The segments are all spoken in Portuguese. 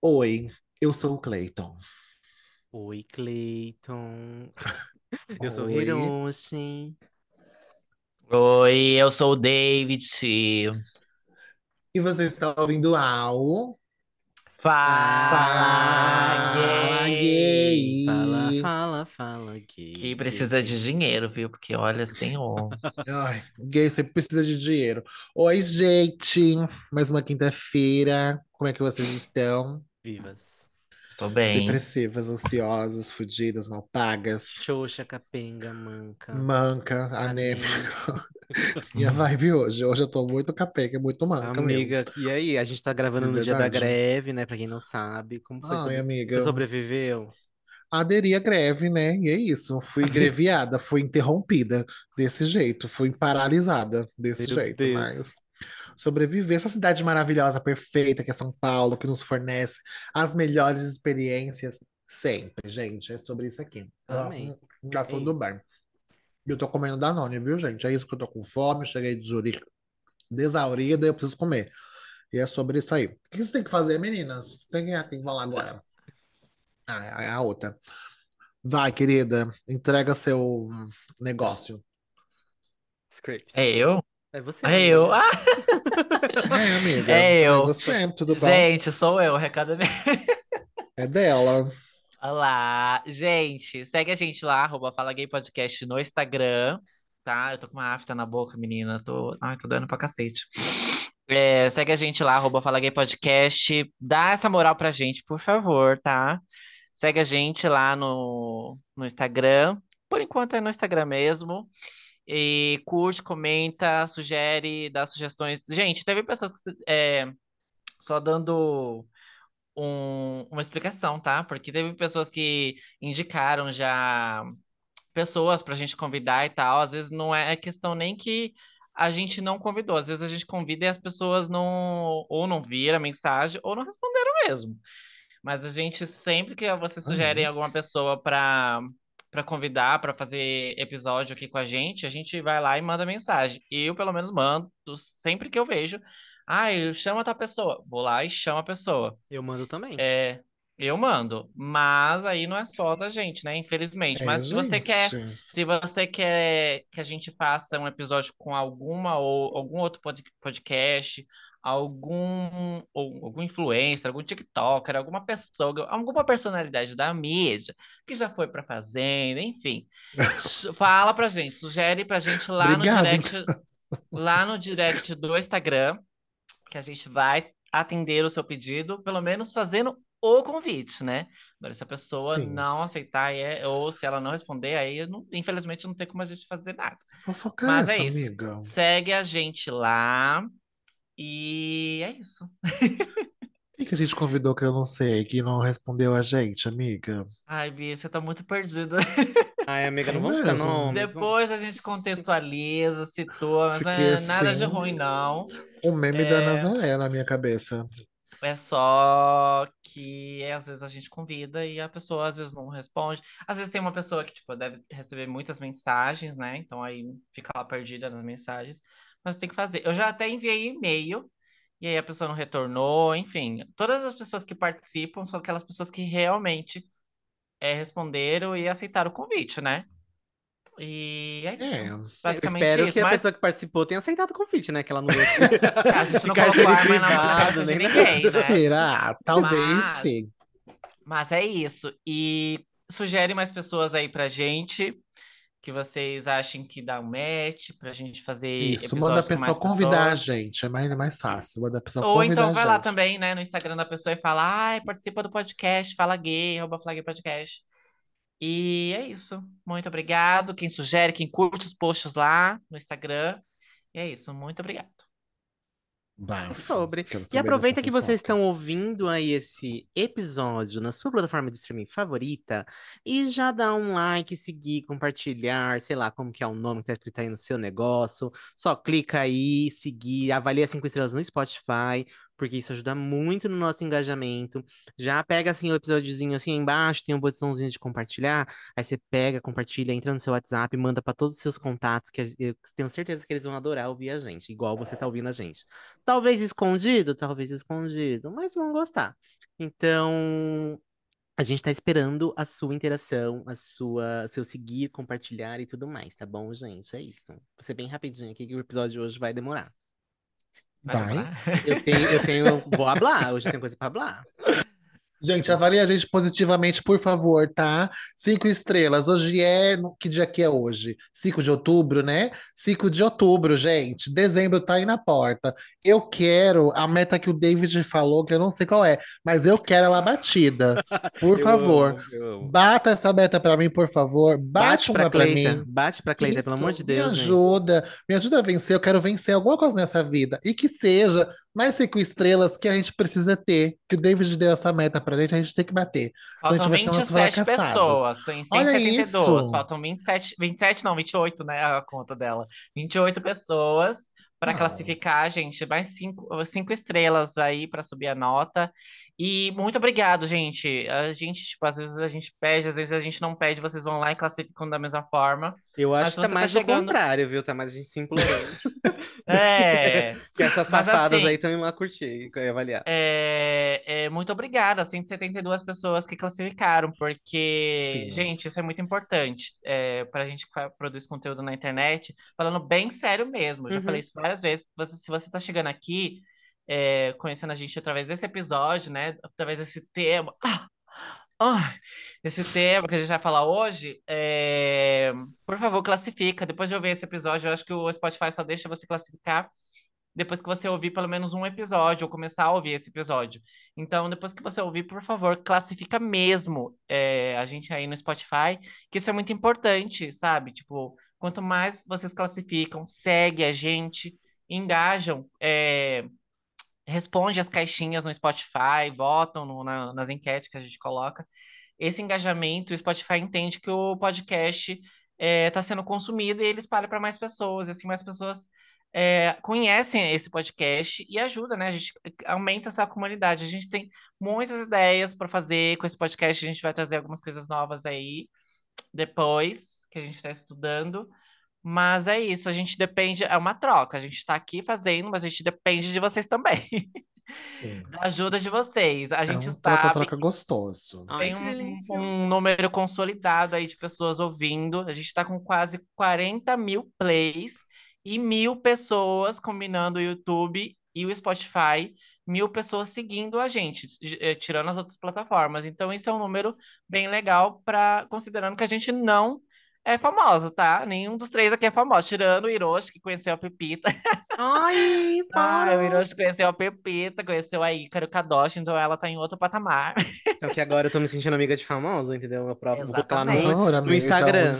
Oi, eu sou o Clayton. Oi, Cleiton. Eu sou o Oi. Hiroshi. Oi, eu sou o David. E você está ouvindo ao Fala, Fala gay! Fala, fala, fala, gay. Que precisa de dinheiro, viu? Porque olha, senhor. Ai, gay sempre precisa de dinheiro. Oi, gente. Mais uma quinta-feira. Como é que vocês estão? Vivas. Estou bem. Depressivas, ansiosas, fudidas, mal pagas, Xoxa, capenga, manca. manca, anêmica. anêmica. Minha vibe hoje. Hoje eu tô muito capenga, muito manca mesmo. Amiga, e aí? A gente tá gravando De no dia da greve, né? Pra quem não sabe. Como foi? Ai, sobre- amiga. Você sobreviveu? Aderi à greve, né? E é isso. Fui greviada, fui interrompida desse jeito, fui paralisada desse Meu jeito, Deus. mas sobreviver essa cidade maravilhosa, perfeita, que é São Paulo, que nos fornece as melhores experiências sempre, gente. É sobre isso aqui. Amém. Tá tudo bem. Eu tô comendo Danone, viu, gente? É isso que eu tô com fome, cheguei de Zurique desaurida e eu preciso comer. E é sobre isso aí. O que vocês têm que fazer, meninas? Quem é que tem que falar agora? Ah, é a outra. Vai, querida, entrega seu negócio. Scripts. É eu? É você. É eu. Ah, É, amiga. É eu. você, tudo bom? gente, sou eu. O recado é meu. É dela. Olá, gente. Segue a gente lá, arroba Fala Gay Podcast no Instagram, tá? Eu tô com uma afta na boca, menina. Tô... Ai, tô doendo pra cacete. É, segue a gente lá, arroba Fala Gay Podcast. Dá essa moral pra gente, por favor, tá? Segue a gente lá no, no Instagram. Por enquanto é no Instagram mesmo. E curte, comenta, sugere, dá sugestões. Gente, teve pessoas que, é, só dando um- uma explicação, tá? Porque teve pessoas que indicaram já pessoas pra gente convidar e tal. Às vezes não é questão nem que a gente não convidou. Às vezes a gente convida e as pessoas não ou não viram a mensagem ou não responderam mesmo. Mas a gente sempre que vocês sugerem Uhum. alguma pessoa pra para convidar para fazer episódio aqui com a gente, a gente vai lá e manda mensagem. Eu pelo menos mando sempre que eu vejo. Ah, eu chamo a pessoa. Vou lá e chamo a pessoa. Eu mando também. É, eu mando, mas aí não é só da gente, né? Infelizmente. É, Mas se você quer, se você quer que a gente faça um episódio com alguma ou algum outro pod- podcast, algum ou algum influencer, algum TikToker, alguma pessoa, alguma personalidade da mídia que já foi pra fazenda, enfim, fala pra gente, sugere pra gente lá no Obrigado, direct, lá no direct do Instagram que a gente vai atender o seu pedido, pelo menos fazendo o convite, né? Agora, se a pessoa Sim. não aceitar, é- ou se ela não responder, aí não- infelizmente não tem como a gente fazer nada. Fofoca Mas essa, é isso. amiga. Segue a gente lá e é isso. Quem que a gente convidou que eu não sei, que não respondeu a gente, amiga? Ai, Bia, você tá muito perdida. Ai, amiga, não É vamos ficar mesmo? vamos- Depois a gente contextualiza, situa, mas é nada de assim. ruim, não. O meme da É. Nazaré na minha cabeça. É só que às vezes a gente convida e a pessoa às vezes não responde. Às vezes tem uma pessoa que tipo deve receber muitas mensagens, né? Então aí fica lá perdida nas mensagens. Mas tem que fazer. Eu já até enviei e-mail e aí a pessoa não retornou, enfim. Todas as pessoas que participam são aquelas pessoas que realmente é, responderam e aceitaram o convite, né? E é É. isso. Eu Basicamente espero isso. que a Mas pessoa que participou tenha aceitado o convite, né? Que ela não a gente não colocou arma na cabeça de ninguém, né? Será? Talvez Mas- sim. Mas é isso. E sugere mais pessoas aí pra gente que vocês achem que dá um match pra gente fazer Isso, manda a pessoa convidar a pessoas. gente. É mais, é mais fácil. Manda a pessoa Ou convidar então a vai lá também, né, no Instagram da pessoa e fala, ai, participa do podcast, fala gay, arroba Fala Gay Podcast. E é isso. Muito obrigado. Quem sugere, quem curte os posts lá no Instagram. E é isso. Muito obrigado. Bafo. sobre. E aproveita que vocês estão ouvindo aí esse episódio na sua plataforma de streaming favorita e já dá um like, seguir, compartilhar, sei lá como que é o nome que tá escrito aí no seu negócio. Só clica aí, seguir, avalia cinco estrelas no Spotify, porque isso ajuda muito no nosso engajamento. Já pega assim o episódiozinho assim embaixo, tem um botãozinho de compartilhar, aí você pega, compartilha, entra no seu WhatsApp, manda para todos os seus contatos, que eu tenho certeza que eles vão adorar ouvir a gente, igual você tá ouvindo a gente. Talvez escondido, talvez escondido, mas vão gostar. Então, a gente tá esperando a sua interação, a sua, seu seguir, compartilhar e tudo mais, tá bom, gente? É isso. Vou ser bem rapidinho aqui que o episódio de hoje vai demorar. Vai. Eu tenho, eu tenho, vou hablar, hoje tem coisa pra hablar. Gente, avalie a gente positivamente, por favor, tá? Cinco estrelas. Hoje é. Que dia que é hoje? 5 de outubro, né? 5 de outubro, gente. Dezembro tá aí na porta. Eu quero a meta que o David falou, que eu não sei qual é, mas eu quero ela batida. Por Eu favor. amo, eu amo. Bata essa meta pra mim, por favor. Bate pra uma pra Cleita, mim. bate pra Cleita, pelo amor de me Deus, gente. ajuda, me ajuda a vencer. Eu quero vencer alguma coisa nessa vida. E que seja mais cinco estrelas que a gente precisa ter. Que o David deu essa meta pra gente, a gente tem que bater. Senão a Faltam gente vai ser umas 27 fracassadas. pessoas, tem Olha 172. isso. Faltam 27, 27 não, 28, né? A conta dela. 28 pessoas para Não. classificar, gente. Mais cinco, cinco estrelas aí para subir a nota. E muito obrigado, gente. A gente, tipo, às vezes a gente pede, às vezes a gente não pede, vocês vão lá e classificam da mesma forma. Eu acho que tá tá mais chegando- o contrário, viu? Tá mais a implorando. É. que essas Mas safadas assim- aí indo lá curtir e avaliar. É, é, muito obrigada, 172 pessoas que classificaram, porque, Sim. gente, isso é muito importante é, para a gente que produz conteúdo na internet, falando bem sério mesmo. Eu já Uhum. falei isso várias vezes. Você- se você está chegando aqui, é, conhecendo a gente através desse episódio, né? Através desse tema. Ah! Ai, esse tema que a gente vai falar hoje, é, por favor, classifica. Depois de ouvir esse episódio, eu acho que o Spotify só deixa você classificar depois que você ouvir pelo menos um episódio, ou começar a ouvir esse episódio. Então, depois que você ouvir, por favor, classifica mesmo é, a gente aí no Spotify, que isso é muito importante, sabe? Tipo, quanto mais vocês classificam, segue a gente, engajam, é, responde as caixinhas no Spotify, votam no- na- nas enquetes que a gente coloca. Esse engajamento, o Spotify entende que o podcast está sendo consumido e ele espalha para mais pessoas, assim mais pessoas é, conhecem esse podcast e ajuda, né? A gente aumenta essa comunidade. A gente tem muitas ideias para fazer com esse podcast. A gente vai trazer algumas coisas novas aí depois que a gente está estudando. Mas é isso, a gente depende, é uma troca. A gente está aqui fazendo, mas a gente depende de vocês também, Sim. da ajuda de vocês. A É gente um sabe troca-troca gostoso. Ai, tem um, um número consolidado aí de pessoas ouvindo. A gente está com quase 40 mil plays e mil pessoas combinando o YouTube e o Spotify, mil pessoas seguindo a gente, eh, tirando as outras plataformas. Então, isso é um número bem legal para considerando que a gente não é famoso, tá? Nenhum dos três aqui é famoso, tirando o Hiroshi, que conheceu a Pepita. Ai, Ah, o para. Hiroshi conheceu a Pepita, conheceu a Ícaro Kadoshi, então ela tá em outro patamar. Então que agora eu tô me sentindo amiga de famosa, entendeu? Eu próprio vou botar lá no, no amiga, Instagram.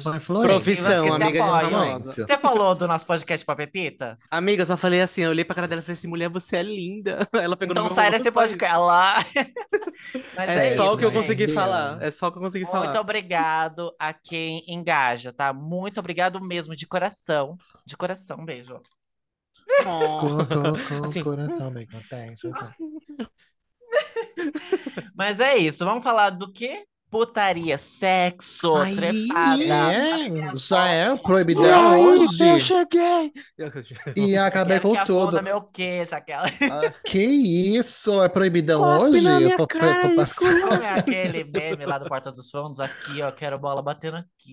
Profissão, amiga de apoia. famosa. Você falou do nosso podcast pra Pepita? Amiga, eu só falei assim, eu olhei pra cara dela e falei assim, mulher, você é linda. Ela pegou no Então meu sai desse podcast. Mas É, É só isso, o que eu consegui falar. É só o que eu consegui Muito falar. obrigado a quem engaja, tá? Muito obrigado mesmo, de coração. De coração, beijo. Oh. Com, com, com Assim. o coração bem contente. então. Mas é isso, vamos falar do quê? Putaria, sexo, Ai, trepada. É, já é proibidão aí, hoje. eu cheguei. E acabei com tudo. meu queixo, aquela. Que isso? É proibidão Cospe hoje? na minha Eu tô, cara, tô passando. Como é aquele meme lá do Porta dos Fundos? Aqui, ó, quero bola batendo aqui.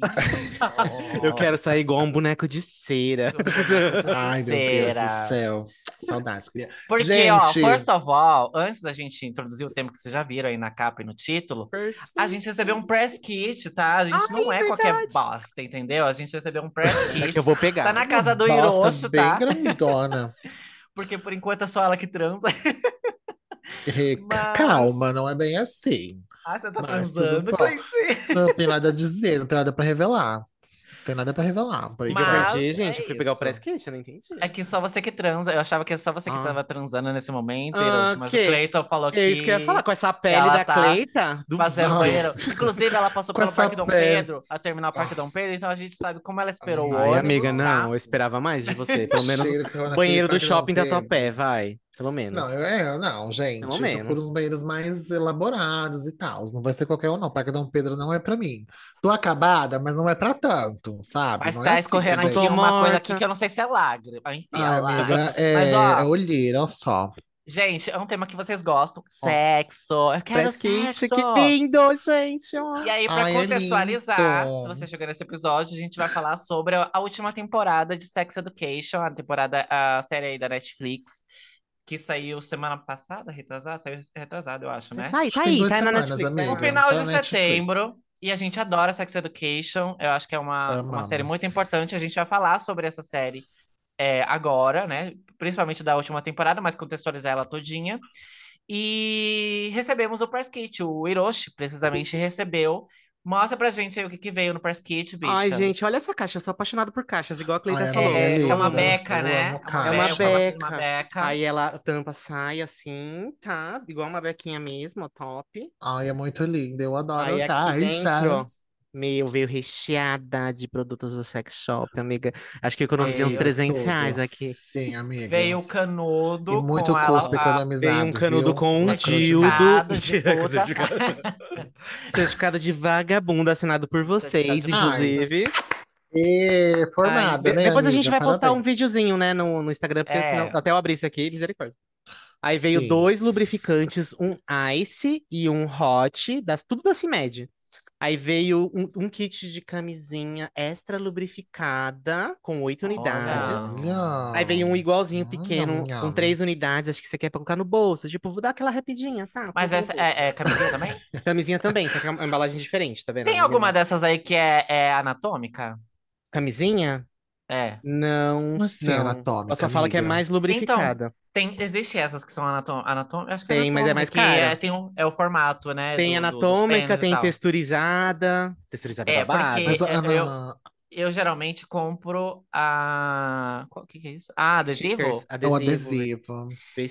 Eu quero sair igual um boneco de cera. Ai, meu Deus Cera. do céu. Saudades, queria. Porque, ó, Gente. first of all, antes da gente introduzir o tema que vocês já viram aí na capa e no título, a gente recebeu um press kit, tá? A gente Ai, não é qualquer verdade. bosta, entendeu? A gente recebeu um press É kit. que eu vou pegar. Tá na casa do Hiroshi, bem tá? grandona. Porque por enquanto é só ela que transa. Mas- Calma, não é bem assim. Ah, você tá Mas transando. Não tem nada a dizer, não tem nada pra revelar. Não tem nada pra revelar. Por Eu Mas- perdi, é gente. Eu fui pegar o press kit, eu não entendi. É que só você que transa. Eu achava que é só você que Ah. tava transando nesse momento, Ah. Mas o ok. Cleiton falou que. É isso que eu ia falar, com essa pele da tá Cleita, do Fazendo banheiro. Inclusive, ela passou pelo Parque Dom. Pedro, a terminar o Parque Dom Pedro, então a gente sabe como ela esperou o Ai, Ai, ônibus, amiga, não, eu esperava mais de você. Pelo menos o banheiro do shopping da Pedro. Topé, vai. Pelo menos. Não, eu, é, não, gente. Pelo menos. uns banheiros mais elaborados e tal. Não vai ser qualquer um, não. Parque Dom Pedro não é pra mim. Tô acabada, mas não é pra tanto, sabe? Mas Não é tá assim escorrendo também. aqui uma coisa aqui que eu não sei se é lágrima. Enfim, é Ai, lágrima. amiga, Mas, é, ó, é olheira, olha só. gente, é um tema que vocês gostam. Sexo. Eu quero isso, sexo. que lindo, gente. E aí, pra Ai, é contextualizar, lindo. se você chegou nesse episódio, a gente vai falar sobre a a última temporada de Sex Education, a temporada, a série aí da Netflix, que saiu semana passada, retrasada? Saiu retrasada, eu acho, né? Tá Acho tá aí, tá na Netflix. amiga. No final tá de Netflix. setembro. E a gente adora Sex Education. Eu acho que é uma, uma série muito importante. A gente vai falar sobre essa série é, agora, né? Principalmente da última temporada, mas contextualizar ela todinha. E recebemos o press kit. O Hiroshi, precisamente, recebeu. Mostra pra gente aí o que, que veio no press kit, bicha. Ai, gente, olha essa caixa. Eu sou apaixonado por caixas, igual a Cleita Ai, falou. amiga, É, é é uma linda. beca, né? É caixa. É uma beca, uma beca. Aí ela tampa sai assim, tá? Igual uma bequinha mesmo, top. Ai, é muito lindo. Eu adoro Aí aqui dentro, ó, caixas. Meu, veio recheada de produtos do sex shop, amiga. Acho que eu economizei uns Veio 300 reais Tudo. aqui. Sim, amiga. Veio o canudo E muito com cuspe a- economizado, Veio um canudo viu? com um dildo. Certificado de vagabunda assinado por vocês, inclusive. E formada, né, depois a amiga? gente vai postar um videozinho, né, no, no Instagram, porque É. senão até eu abrir isso aqui, misericórdia. Aí veio Sim. dois lubrificantes, um Ice e um Hot, das, tudo da CIMED. Aí veio um, um kit de camisinha extra lubrificada, com oito unidades. Olha. Aí veio um igualzinho pequeno, com três unidades, acho que você quer colocar no bolso. Tipo, vou dar aquela rapidinha, tá? Mas essa é, é camisinha também? Camisinha também, só que é uma embalagem diferente, tá vendo? Tem alguma dessas aí que é, é anatômica? Camisinha? É. Não, Como assim, não. anatômica, Ela só fala que é mais lubrificada. Tem, existe essas que são anatom anatômicas? Acho que é Tem, mas é mais cara. É, tem um, é o formato, né? Tem do- do- do anatômica, e tem texturizada. Texturizada é babado. porque- Mas, Eu- eu- Eu geralmente compro a. Qual que, que é isso? Ah, adesivo? Stickers, é o adesivo.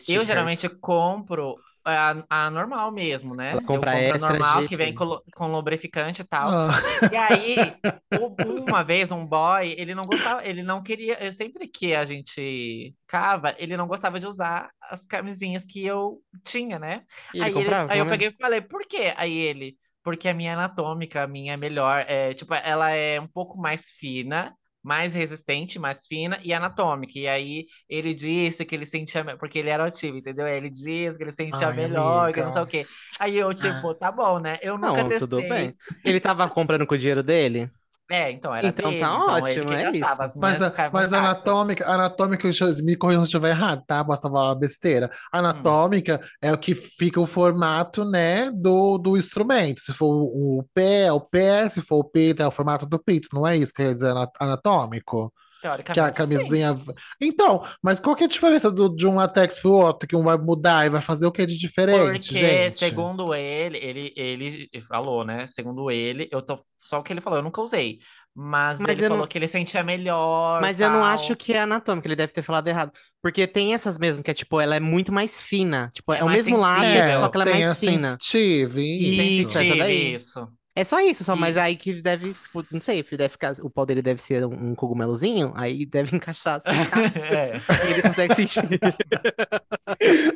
Eu geralmente compro a, a normal mesmo, né? Ela Eu compra compro a normal, que vem com, com lubrificante e tal. Ah, E aí, uma vez, um boy, ele não gostava, ele não queria, eu- sempre que a gente ficava, ele não gostava de usar as camisinhas que eu tinha, né? E ele aí, ele- comprava, aí eu peguei e falei, por quê? Aí ele, porque a minha é anatômica, a minha é melhor, é, tipo, ela é um pouco mais fina, mais resistente, mais fina e anatômica. E aí ele disse que ele sentia, porque ele era ativo, entendeu? Ele disse que ele sentia Ai, melhor, que não sei o amiga. quê. Aí eu, tipo, tá bom, né? Eu nunca Não, tudo testei. bem. Ele tava comprando com o dinheiro dele? É, então era Então dele, tá então ótimo, que é isso. as Mas, a- mas anatômica, anatômica, me corrija se eu estiver errado, tá? Posso falar besteira. Anatômica é o que fica o formato, né, do, do instrumento. Se for o pé, é o pé, se for o peito, é o formato do peito. Não é isso que quer dizer ana- anatômico? Que a Teoricamente, sim. camisinha. Então, mas qual que é a diferença do- de um latex pro outro? Que um vai mudar e vai fazer o que de diferente, Porque, gente? segundo ele, ele, ele falou, né? Segundo ele, eu tô. Só o que ele falou, eu nunca usei. Mas, Mas ele falou não- que ele sentia melhor. Mas eu não tal. acho que é anatômica, ele deve ter falado errado. Porque tem essas mesmo, que é tipo, ela é muito mais fina. Tipo, É é, o mesmo látex, sensível. só que ela é tem mais a fina. sensitive, Isso, Sensitive, daí. isso. É só isso, só, mas aí que deve, tipo, não sei, deve ficar, o pau dele deve ser um, um cogumelozinho, aí deve encaixar assim, tá? É. Ele consegue sentir.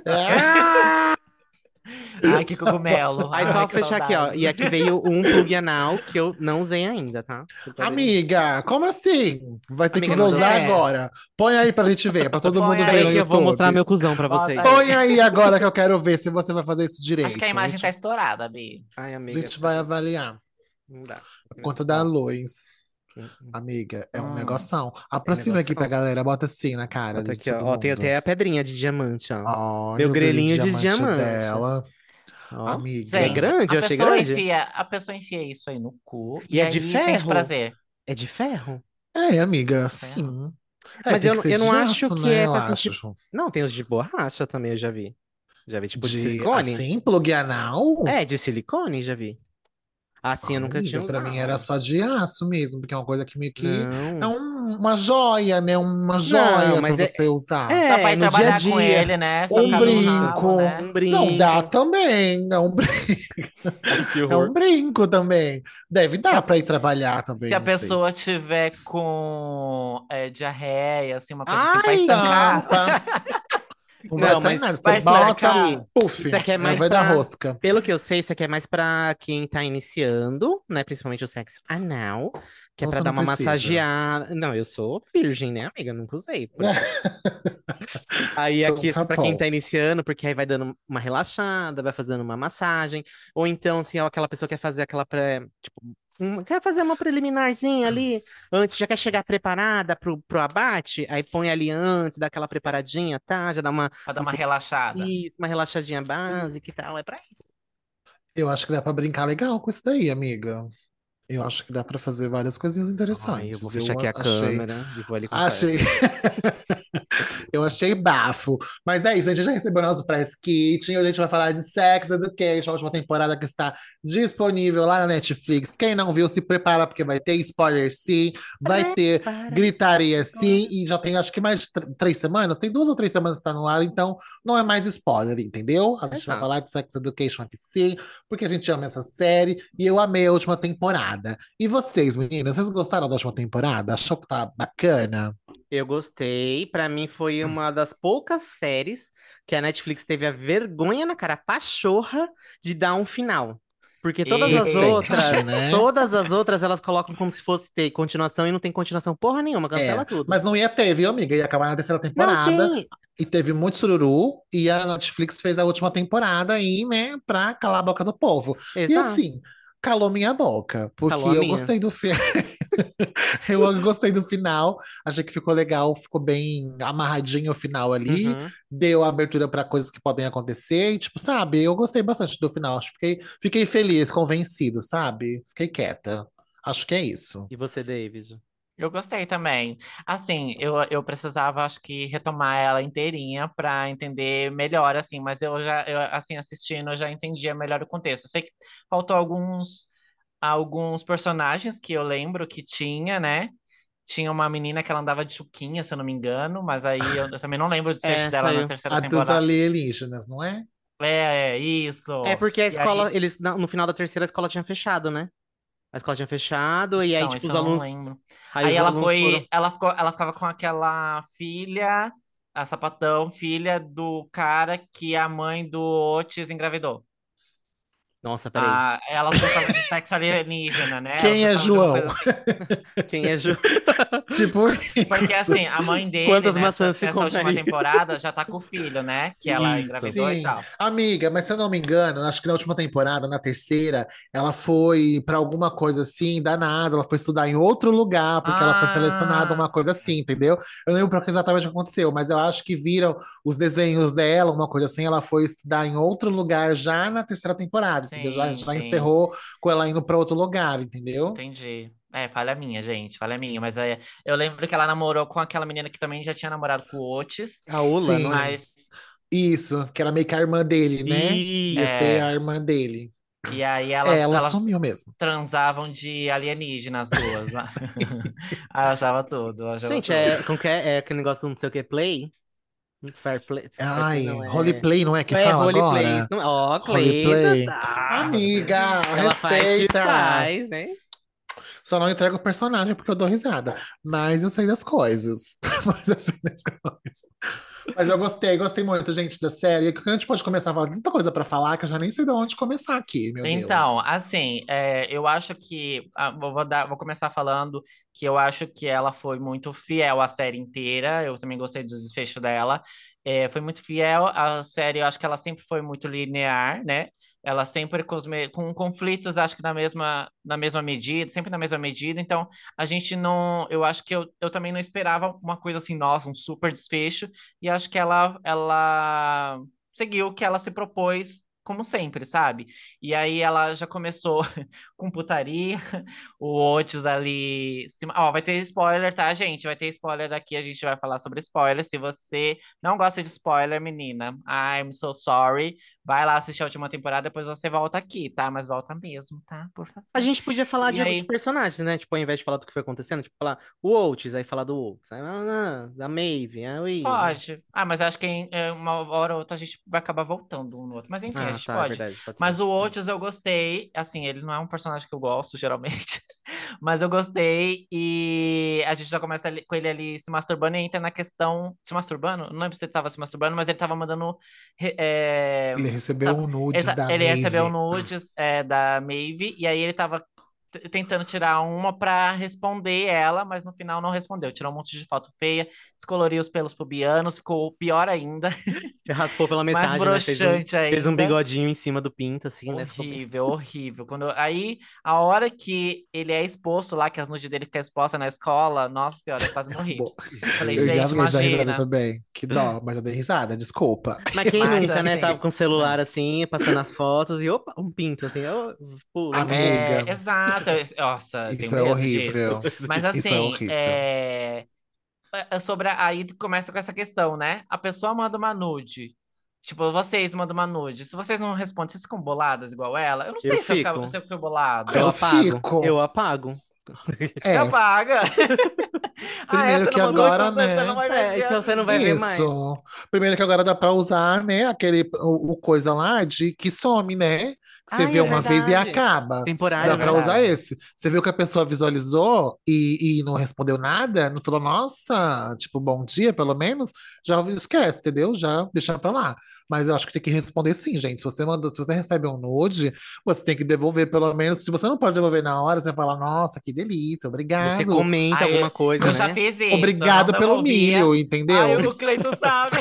Ah! Ai, que cogumelo. Aí Ai, só que fechar aqui, ó. E aqui veio um plug anal que eu não usei ainda, tá? Amiga, como assim? Vai ter Amiga, que usar é. agora. Põe aí pra gente ver, pra todo Põe mundo aí ver no que eu vou YouTube. mostrar meu cuzão pra vocês. aí. Põe aí agora que eu quero ver se você vai fazer isso direito. Acho que a imagem tá estourada, Bi. Ai, A amiga. gente vai avaliar Não dá. a conta da luz. Hum, Amiga, é um Hum. negoção. Aproxima aqui negoção. pra galera, bota assim na cara Bota de aqui, ó. tem até a pedrinha de diamante, ó. Olha Meu o brilho grelhinho de diamante. dela. Ó. Amiga. É Gente, grande? Eu a achei pessoa grande. Enfia, a pessoa enfia isso aí no cu E é de aí sente ferro? prazer. É de ferro? É, amiga, Ferro. sim. É, Mas eu eu não de acho aço, que né, é pra sentir- acho. Não, tem os de borracha também, eu já vi. Já vi, tipo, de, De, silicone? assim, plug anal? É, de silicone, já vi. Assim, eu nunca tinha Amiga, pra usado. mim era só de aço mesmo, porque é uma coisa que meio que é Não. um- uma joia, né? Uma joia pra mas é- você usar. É, Dá pra ir no dia a trabalhar com dia. ele, né? Socar Um brinco. né? Um brinco. Não dá também, é um, brin- Que é um brinco também. Deve dar pra ir trabalhar também, Se a não sei. pessoa tiver com é, diarreia, assim, uma coisa assim, Ai, estancar. Tampa. Não vai Não, sair mas nada. Você vai bota, marcar. puf, Isso aqui é mais vai dar pra- rosca. Pelo que eu sei, isso aqui é mais pra quem tá iniciando, né? Principalmente o sexo anal, que é pra dar uma precisa. massageada. Não, eu sou virgem, né, amiga? Nunca usei. por Aí aqui, tá assim, pra quem tá iniciando, porque aí vai dando uma relaxada, vai fazendo uma massagem, ou então, se aquela pessoa quer fazer aquela pré, tipo, um- quer fazer uma preliminarzinha ali, antes, já quer chegar preparada pro, pro abate, aí põe ali antes, dá aquela preparadinha, tá? Já dá uma, Pra dar uma relaxada. isso, uma relaxadinha básica e tal, é pra isso. Eu acho que dá pra brincar legal com isso daí, amiga. Eu acho que dá pra fazer várias coisinhas Ai, eu interessantes. vou fechar aqui a achei, câmera e vou ali com o Fer. achei, eu achei bafo. Mas é isso, a gente já recebeu nosso press kit. Hoje a gente vai falar de Sex Education, a última temporada que está disponível lá na Netflix. Quem não viu, se prepara, porque vai ter spoiler sim, vai ter Para. gritaria sim, e já tem acho que mais de tr- três semanas, tem duas ou três semanas que está no ar, então não é mais spoiler, entendeu? A gente vai falar de Sex Education aqui sim, porque a gente ama essa série e eu amei a última temporada. E vocês, meninas, vocês gostaram da última temporada? Achou que tá bacana? Eu gostei. Pra mim foi uma das poucas séries que a Netflix teve a vergonha na cara pachorra de dar um final. Porque todas as Eita. outras, né? todas as outras elas colocam como se fosse ter continuação e não tem continuação porra nenhuma, cancela É, tudo. Mas não ia ter, viu, amiga? Ia acabar na terceira Não, temporada. sim. E teve muito sururu. E a Netflix fez a última temporada aí, né? Pra calar a boca do povo. E Exato. assim, calou minha boca. Porque Calou a eu minha. gostei do filme. eu gostei do final. Achei que ficou legal. Ficou bem amarradinho o final ali. Uhum. Deu abertura pra coisas que podem acontecer. E, tipo, sabe? Eu gostei bastante do final. Acho que fiquei, fiquei feliz, convencido, sabe? Fiquei quieta. Acho que é isso. E você, David? Eu gostei também. Assim, eu, eu precisava, acho que, retomar ela inteirinha pra entender melhor, assim, mas eu já, eu, assim, assistindo, eu já entendia melhor o contexto. Eu sei que faltou alguns, alguns personagens que eu lembro que tinha, né? Tinha uma menina que ela andava de chuquinha, se eu não me engano, mas aí eu, eu também não lembro o desfecho É, dela na terceira A dos temporada. alienígenas, não é? É, é, isso. É porque a E aí- escola, eles, na- no final da terceira, a escola tinha fechado, né? A escola tinha fechado, e aí, Então, tipo, isso os eu não alunos. lembro. Aí, Aí os ela alunos foi, foram. ela ficou, ela ficava com aquela filha, a sapatão, filha do cara que a mãe do Otis engravidou. Nossa, peraí. Ah, elas gostavam de sexo alienígena, né? Quem é de uma João? assim. Quem é Ju? Tipo, Porque assim, a mãe dele Quantas nessa, maçãs nessa última aí? temporada já tá com o filho, né? Que ela Isso. engravidou e Sim. tal. amiga, mas se eu não me engano, acho que na última temporada, na terceira, ela foi pra alguma coisa assim da NASA, ela foi estudar em outro lugar, porque ela foi selecionada, Ah. uma coisa assim, entendeu? Eu não lembro exatamente o que aconteceu, mas eu acho que viram os desenhos dela, uma coisa assim, ela foi estudar em outro lugar já na terceira temporada, entendeu? Já, já sim. encerrou com ela indo pra outro lugar, entendeu? Entendi. É, falha minha, gente, falha minha. Mas é, eu lembro que ela namorou com aquela menina que também já tinha namorado com o Otis. A Ula, Sim. não é? Mas Isso, que era meio que a irmã dele, né? Ia Isso. ser É. a irmã dele. E aí elas, É, ela elas sumiu mesmo. transavam de alienígena as duas. né? Achava tudo, achava Gente, tudo. é, como que é, é aquele negócio do não sei o que, play? Fair play. Ai, não, é... roleplay não é que é, fala roleplay. agora? Não, ó, Roleplay. Cleida, tá. Amiga, Ela faz que respeita. faz, hein? Só não entrego o personagem porque eu dou risada. Mas eu sei das coisas. Mas eu sei das coisas. Mas eu gostei, gostei muito, gente, da série. A gente pode começar a falar tanta coisa pra falar que eu já nem sei de onde começar aqui, meu Então, Deus. assim, é, eu acho que ah, vou, vou dar, vou começar falando que eu acho que ela foi muito fiel à série inteira. Eu também gostei do desfecho dela. É, foi muito fiel à série. Eu acho que ela sempre foi muito linear, né? Ela sempre com, me- com conflitos, acho que na mesma, na mesma medida, sempre na mesma medida. Então, a gente não. Eu acho que eu, eu também não esperava uma coisa assim, nossa, um super desfecho. E acho que ela, ela seguiu o que ela se propôs, como sempre, sabe? E aí ela já começou com putaria, o Otis ali. se- Ó, vai ter spoiler, tá, gente? Vai ter spoiler aqui, a gente vai falar sobre spoiler. Se você não gosta de spoiler, menina, I'm so sorry. Vai lá assistir a última temporada, depois você volta aqui, tá? Mas volta mesmo, tá? Por favor. A gente podia falar E de aí? outros personagens, né? Tipo, ao invés de falar do que foi acontecendo, tipo, falar o Oates, aí falar do Oates, aí, ah, da Maeve, aí, ui, Pode. Ah, mas acho que em é, uma hora ou outra a gente vai acabar voltando um no outro. Mas enfim, a Ah, gente tá, é pode. verdade, pode Mas ser. o Otis eu gostei. Assim, ele não é um personagem que eu gosto, geralmente. Mas eu gostei e a gente já começa com ele ali se masturbando e entra na questão. Se masturbando? Não lembro se ele estava se masturbando, mas ele tava mandando. é, Ele recebeu um nudes Exa- da ele recebeu Maeve. nudes é, da Maeve e aí ele tava tentando tirar uma pra responder ela, mas no final não respondeu. Tirou um monte de foto feia, descoloriu os pelos pubianos, ficou pior ainda, Raspou pela mais metade, né? Fez um, broxante fez um bigodinho em cima do pinto, assim, né? Ficou bem. Horrível, horrível. Quando eu- aí, a hora que ele é exposto lá, que as nudes dele ficam expostas na escola, nossa senhora, eu quase morri. Bom, Falei, eu gente, imagina. também. Que dó, mas eu dei risada, desculpa. Mas quem Mas, nunca, né? assim, Tava com o celular assim, passando as fotos e opa, um pinto, assim, eu pulo. Amiga. É, exato. Nossa, Isso é medo disso. horrível. Mas Isso é assim, horrível. é... é sobre a- aí começa com essa questão, né? A pessoa manda uma nude. Tipo, vocês mandam uma nude. Se vocês não respondem, vocês ficam boladas igual ela? Eu não sei Eu se eu, ficava, fico. se eu fico bolado. Eu Eu apago. fico. Eu apago. É, Apaga. ah, Primeiro essa que agora, então você né? não vai ver É, então você não vai ver mais. isso. Primeiro que agora dá pra usar, né, aquele o, o coisa lá de que some, né? Que você Ai, vê é uma vez e verdade. acaba. Temporário, Dá é pra usar verdade. esse. Você viu que a pessoa visualizou e, e não respondeu nada, não falou, nossa, tipo, bom dia, pelo menos, já esquece, entendeu? Já deixa pra lá. Mas eu acho que tem que responder sim, gente. Se você manda, se você recebe um nude, você tem que devolver, pelo menos. Se você não pode devolver na hora, você fala, nossa, que delícia, Você obrigado. comenta Aí, alguma coisa, Eu já né? fiz isso. Obrigado pelo devolvia. milho, entendeu? Aí o Cleiton sabe.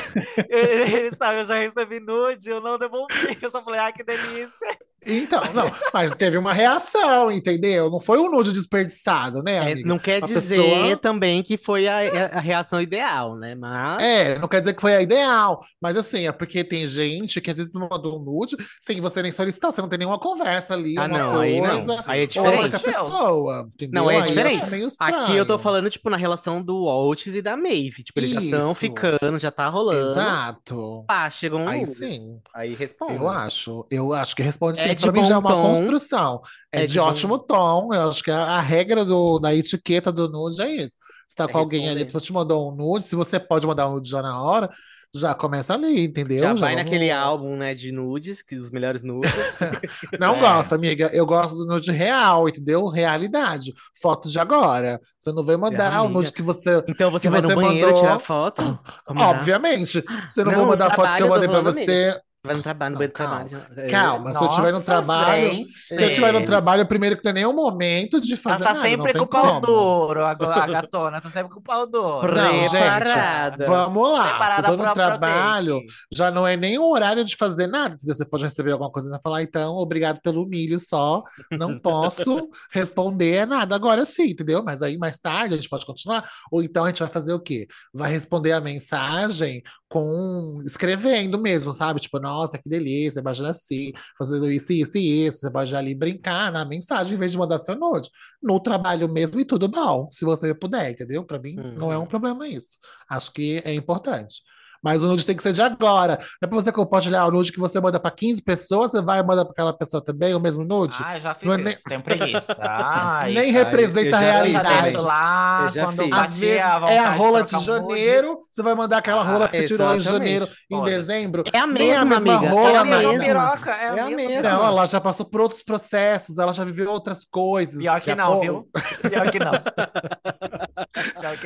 Ele, ele sabe, eu já recebi nude, eu não devolvi. Eu só falei, ah, que delícia. Então, não, mas teve uma reação, entendeu? Não foi um nude desperdiçado, né, É, não quer A dizer pessoa- também que foi a, a reação ideal, né? Mas É, não quer dizer que foi a ideal, mas assim, é porque tem gente que às vezes mandou um nude sem você nem solicitar, você não tem nenhuma conversa ali, Ah, não, aí não. coisa, Aí é diferente. pessoa, entendeu? Não, é Aí diferente. aqui eu tô falando, tipo, na relação do Waltz e da Maeve. Tipo, eles já estão Isso. ficando, já tá rolando. Exato. Pá, chegou um Aí sim, Aí responde. eu acho. Eu acho que responde É sim. de Pra mim já é uma tom. construção. É, É de de bom- ótimo tom. Eu acho que a, a regra do, da etiqueta do nude é isso. Você tá É com alguém ali, a pessoa te mandou um nude, se você pode mandar um nude já na hora, já começa ali, entendeu? Já Já vai vamos- naquele álbum, né, de nudes, que os melhores nudes. Não É. gosto, amiga. Eu gosto do nude real, entendeu? Realidade. Foto de agora. Você não vai mandar o nude que você. Então você Que vai você no banheiro mandou- tirar foto? Obviamente. Você não, Não, no mandar a foto que eu mandei pra você. Vai no trabalho, no banheiro do calma. trabalho. É, Calma, se eu estiver no trabalho. gente. Se eu estiver no trabalho, primeiro que não é nenhum momento de Ela fazer tá nada, sempre tem com o pau duro, a, a gatona, tá sempre com o pau duro. Não, gente. Vamos lá. Se eu tô no trabalho, já não é nem o horário de fazer nada. Você pode receber alguma coisa e falar, então, obrigado pelo milho só. Não posso responder nada agora sim, entendeu? Mas aí mais tarde a gente pode continuar. Ou então a gente vai fazer o quê? Vai responder a mensagem com escrevendo mesmo, sabe? Tipo, nossa, que delícia, imagina assim, fazendo isso, isso e isso. Você pode ali brincar na mensagem em vez de mandar seu nude. No trabalho mesmo e tudo bom, se você puder, entendeu? Pra mim, não é um Uhum. problema isso. Acho que é importante. Mas o nude tem que ser de agora. Não é pra você compartilhar o nude que você manda pra 15 pessoas, você vai mandar pra aquela pessoa também o mesmo nude? Ah, já fiz Não é isso, nem- tenho preguiça. Ai, Nem cara. representa a fiz realidade. lá, já quando fiz. Às vezes a é a rola de nude. janeiro, você vai mandar aquela rola Ah, que você tirou em janeiro, em dezembro. É a Nem a mesma, mesma amiga. rola, É a mesma mesma. piroca, é a É a mesma mesma. Não, ela já passou por outros processos, ela já viveu outras coisas. Pior que Já- não, Pô, viu? Pior que não.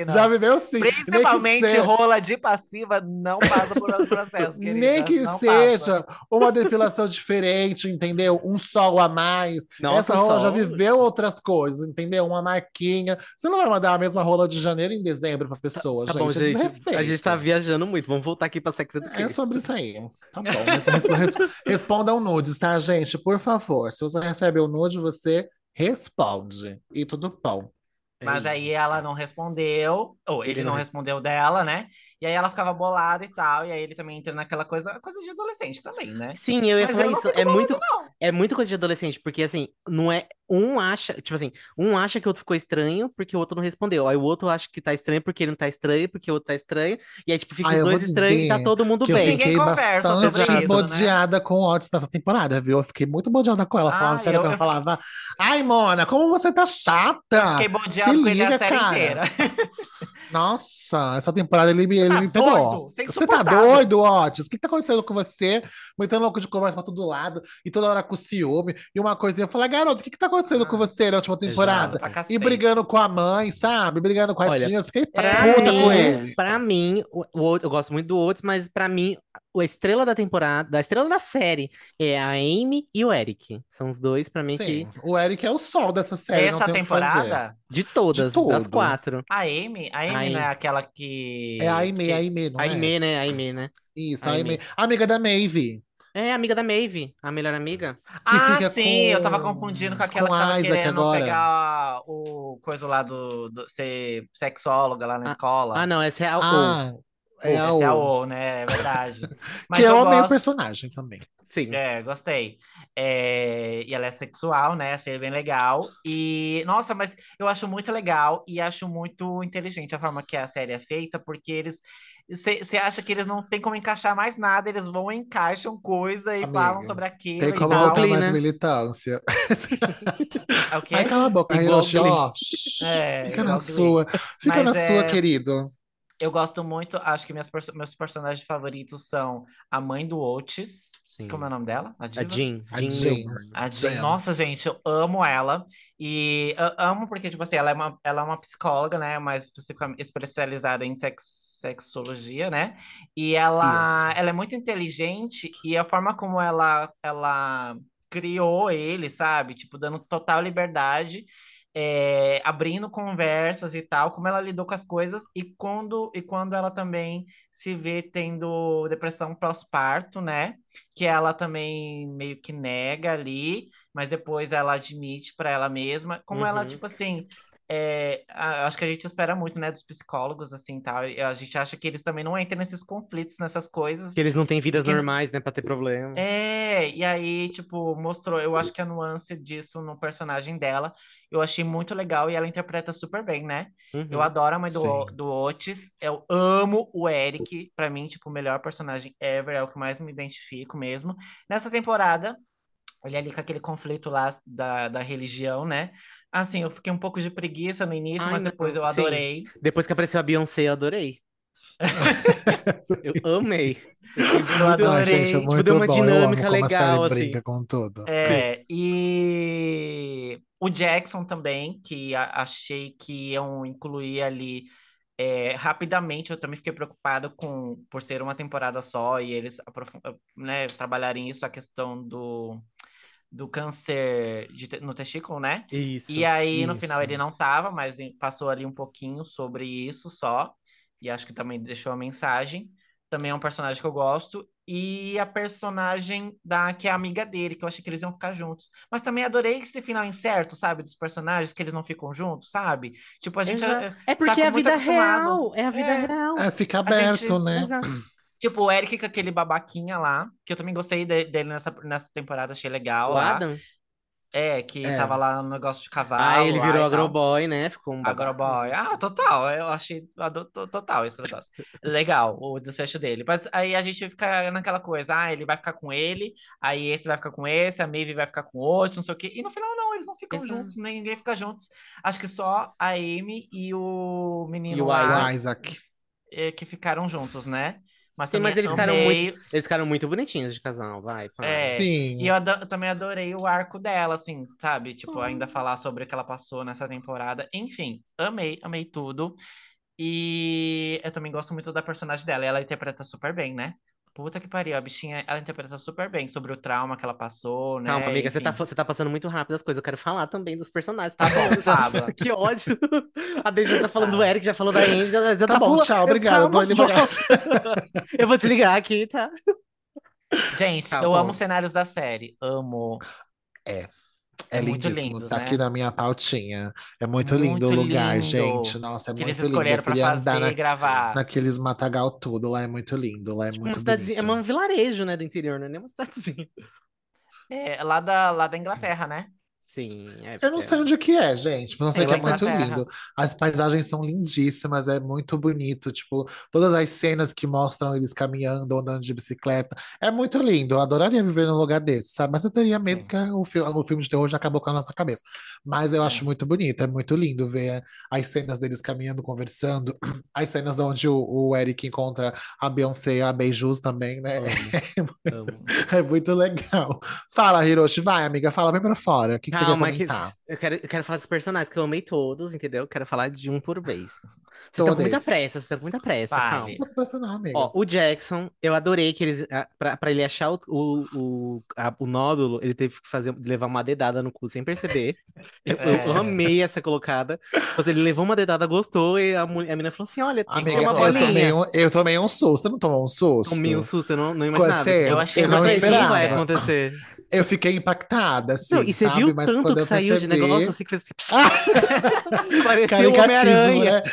Não. Já viveu sim. Principalmente seja- rola de passiva não passa por outros processos, querida. Nem que não seja passa. uma depilação diferente, entendeu? Um sol a mais. Nossa, Essa rola já sol. viveu outras coisas, entendeu? Uma marquinha. Você não vai mandar a mesma rola de janeiro em dezembro pra pessoa, Tá gente. bom, é gente. desrespeito. A gente tá viajando muito. Vamos voltar aqui pra Sex É Education. sobre isso aí. Tá bom. Res- respondam nudes, tá, gente? Por favor. Se você recebe o nude, você responde. E tudo bom. Mas aí ela não respondeu, ou ele, Ele não não respondeu dela, né? E aí ela ficava bolada e tal, e aí ele também entra naquela coisa, coisa de adolescente também, né? Sim, eu ia Mas falar eu isso. É muito, não. é muito coisa de adolescente, porque assim, não é. Um acha, tipo assim, um acha que o outro ficou estranho porque o outro não respondeu. Aí o outro acha que tá estranho porque ele não tá estranho, porque o outro tá estranho. E aí, tipo, fica Ah, os eu dois estranhos e tá todo mundo Que eu bem. Ninguém fiquei conversa sobre bastante isso, né? bodeada com o Otis nessa temporada, viu? Eu fiquei muito bodeada com ela. Falava, Ah, até eu- que ela eu falava, ai, Mona, como você tá chata? Fiquei Se bodeado com ele a liga, série cara. inteira. Nossa, essa temporada ele, me- ele tá me pegou. doido? Você é Você tá doido, Otis? O que tá acontecendo com você? Muito louco de conversa pra todo lado e toda hora com ciúme. E uma coisinha, eu falei, garoto, o que que tá acontecendo com Ah, você na última temporada? pra E brigando com a mãe, sabe? Brigando com a Olha, tia. Eu fiquei Pra É. puta com mim, ele. pra mim, o, o eu gosto muito do Oates, mas pra mim, a estrela da temporada, a estrela da série é a Amy e o Eric. São os dois, pra mim, que Sim, o Eric é o sol dessa série, não Essa tem o que fazer. temporada, de todas, De das quatro. a Amy, a Amy não é aquela que... É a Aimee, que- a Aimee, não A é? Aimee, né? A Aimee, né? Isso, a Aimee. Aimee. Amiga da Maeve. É amiga da Maeve, a melhor amiga. que Ah, fica sim, eu tava com- confundindo com aquela com que tava Isaac querendo agora. pegar o coisa lá do, do- ser sexóloga lá na Ah, escola. Ah, não, essa é a O. É a Essa é a O. O, né? É verdade. Mas Que é o meio personagem também. Sim. É, gostei. É, e ela é sexual, né? Achei bem legal. E, nossa, mas eu acho muito legal e acho muito inteligente a forma que a série é feita, porque eles. Você acha que eles não tem como encaixar mais nada, eles vão e encaixam coisa e Amiga, falam sobre aquilo Tem e como tal. botar mais né? militância. É o quê? Ai, cala a boca, Hiroshi, ó. É, Fica na sua. Fica Mas na sua, é- querido. Eu gosto muito, acho que minhas meus personagens favoritos são a mãe do Otis. Sim. Como é o nome dela? A A? Jean, A Jean Jean. A Jen. nossa, gente, eu amo ela. E amo porque, tipo assim, ela é uma, ela é uma psicóloga, né? Mais especificamente especializada em sex, sexologia, né? E ela, Isso. ela é muito inteligente e a forma como ela, ela criou ele, sabe? Tipo, dando total liberdade, é, abrindo conversas e tal, como ela lidou com as coisas e quando, e quando ela também se vê tendo depressão pós-parto, né? que ela também meio que nega ali, mas depois ela admite para ela mesma, como ela, Uhum. tipo assim, é, acho que a gente espera muito, né, dos psicólogos, assim, tal, e a gente acha que eles também não entram nesses conflitos, nessas coisas, Que eles não têm vidas Que- normais, né, pra ter problema. é, e aí, tipo, mostrou, eu acho que a nuance disso no personagem dela, eu achei muito legal e ela interpreta super bem, né? Eu Uhum. adoro a mãe do, Sim. do Otis. Eu amo o Eric. Pra mim, tipo, o melhor personagem ever. É o que mais me identifico mesmo. Nessa temporada, ele ali com aquele conflito lá da, da religião, né? Assim, eu fiquei um pouco de preguiça no início, Ai, mas não, depois eu sim. adorei. Depois que apareceu a Beyoncé, eu adorei. Eu amei. Eu Eu adorei. Ai, gente, é Tipo, deu uma bom. Eu dinâmica legal, assim. brinca com tudo. É, e o Jackson também, que achei que iam incluir ali é, rapidamente. Eu também fiquei preocupado com por ser uma temporada só e eles né, trabalharem isso, a questão do, do câncer de no testículo, né? Isso. E aí, no isso. final, ele não tava, mas passou ali um pouquinho sobre isso só. E acho que também deixou a mensagem. Também é um personagem que eu gosto. E a personagem da que é amiga dele, que eu achei que eles iam ficar juntos. Mas também adorei esse final incerto, sabe? Dos personagens, que eles não ficam juntos, sabe? Tipo, a gente. Exato. eh, É porque tá é a muito vida acostumado. real. É a vida É. real. É, fica aberto, gente- né? Exato. Tipo, o Eric com aquele babaquinha lá, que eu também gostei de- dele nessa, nessa temporada, achei legal O lá. Adam. É, que É. tava lá no negócio de cavalo. Ah, ele virou agroboy, né? Ficou um Agroboy. Ah, total. Eu achei total esse negócio. Legal, o desfecho dele. Mas aí a gente fica naquela coisa, ah, ele vai ficar com ele, aí esse vai ficar com esse, a Maeve vai ficar com outro, não sei o quê. E no final, não, eles não ficam Exato. juntos, nem ninguém fica juntos. Acho que só a Amy e o menino E o O Isaac. eh, que ficaram juntos, né? Mas Sim, mas eles ficaram amei. muito, eles ficaram muito bonitinhos de casal, vai. É, Sim. E eu, eu também adorei o arco dela, assim, sabe? Tipo, Hum. ainda falar sobre o que ela passou nessa temporada. Enfim, amei, amei tudo. E eu também gosto muito da personagem dela. E ela interpreta super bem, né? Puta que pariu, a bichinha, ela interpreta super bem sobre o trauma que ela passou, né? Calma, amiga, você tá, você tá passando muito rápido as coisas. Eu quero falar também dos personagens. Tá bom, Já- fala. Que ódio. A Deja tá falando do Tá. Eric, já falou da Amy, já, já Tá tá bom, pula- tchau, eu- obrigado, calma, embora. volta. Eu vou desligar aqui, tá? Gente, Tá eu bom. amo os cenários da série. Amo. É É muito lindíssimo. lindos, Tá né? aqui na minha pautinha. É muito lindo o Muito lugar, lindo. gente. Nossa, é Que muito lindo. Eu escolheram pra queria fazer andar e na- gravar. naqueles matagal tudo. Lá é muito lindo. Lá é Uma muito cidadezinha, é um vilarejo, né, do interior, não é nem uma cidadezinha. É, lá da, lá da Inglaterra, né? Sim, é Eu não sei onde que é, gente, mas eu sei É que é muito lindo. As paisagens são lindíssimas, é muito bonito. Tipo, todas as cenas que mostram eles caminhando, andando de bicicleta, é muito lindo. Eu adoraria viver num lugar desse, sabe? Mas eu teria medo Sim. que o filme, o filme de terror já acabou com a nossa cabeça. Mas eu acho É. muito bonito, é muito lindo ver as cenas deles caminhando, conversando, as cenas onde o, o Eric encontra a Beyoncé e a Beijus também, né? Amo, amo. É muito legal. Fala, Hiroshi, vai, amiga, fala bem pra fora. O que, que você quer Calma, que comentar? eu quero, eu quero falar dos personagens, que eu amei todos, entendeu? Eu quero falar de um por vez. Vocês estão com muita pressa, vocês estão com muita pressa, calma. Não precisa não, amiga. Ó, o Jackson, eu adorei que eles, ah, pra, pra ele achar o, o, o, a- o nódulo, ele teve que fazer, levar uma dedada no cu sem perceber. Eu, eu É. amei essa colocada. Mas ele levou uma dedada, gostou, e a, mulher, a menina falou assim: olha, tem Amiga, uma eu bolinha. tomei, um, eu tomei um susto. Você não tomou um susto? Tomei um susto, eu não, não Com imaginava. você? Eu achei eu não Mas isso vai esperava. acontecer. Eu fiquei impactada, assim, Não, e você sabe? viu Mas tanto quando que eu saiu de percebi... negócio assim que fez assim, parecia o caricatismo, Homem-Aranha. né?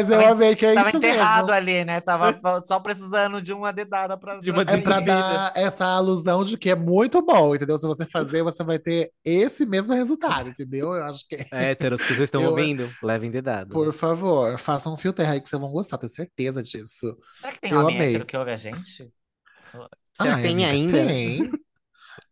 Mas eu Tava- amei que é Tava isso enterrado mesmo. ali, né? Tava só precisando de uma dedada pra, De uma pra É pra dar essa alusão de que é muito bom, entendeu? Se você fazer, você vai ter esse mesmo resultado, entendeu? Eu acho que, Héteros que vocês estão Eu- ouvindo, levem dedado. por favor, façam um filtro aí que vocês vão gostar, tenho certeza disso. Será que tem Eu homem amei. hétero que ouve a gente? Será que tem ainda? Tem.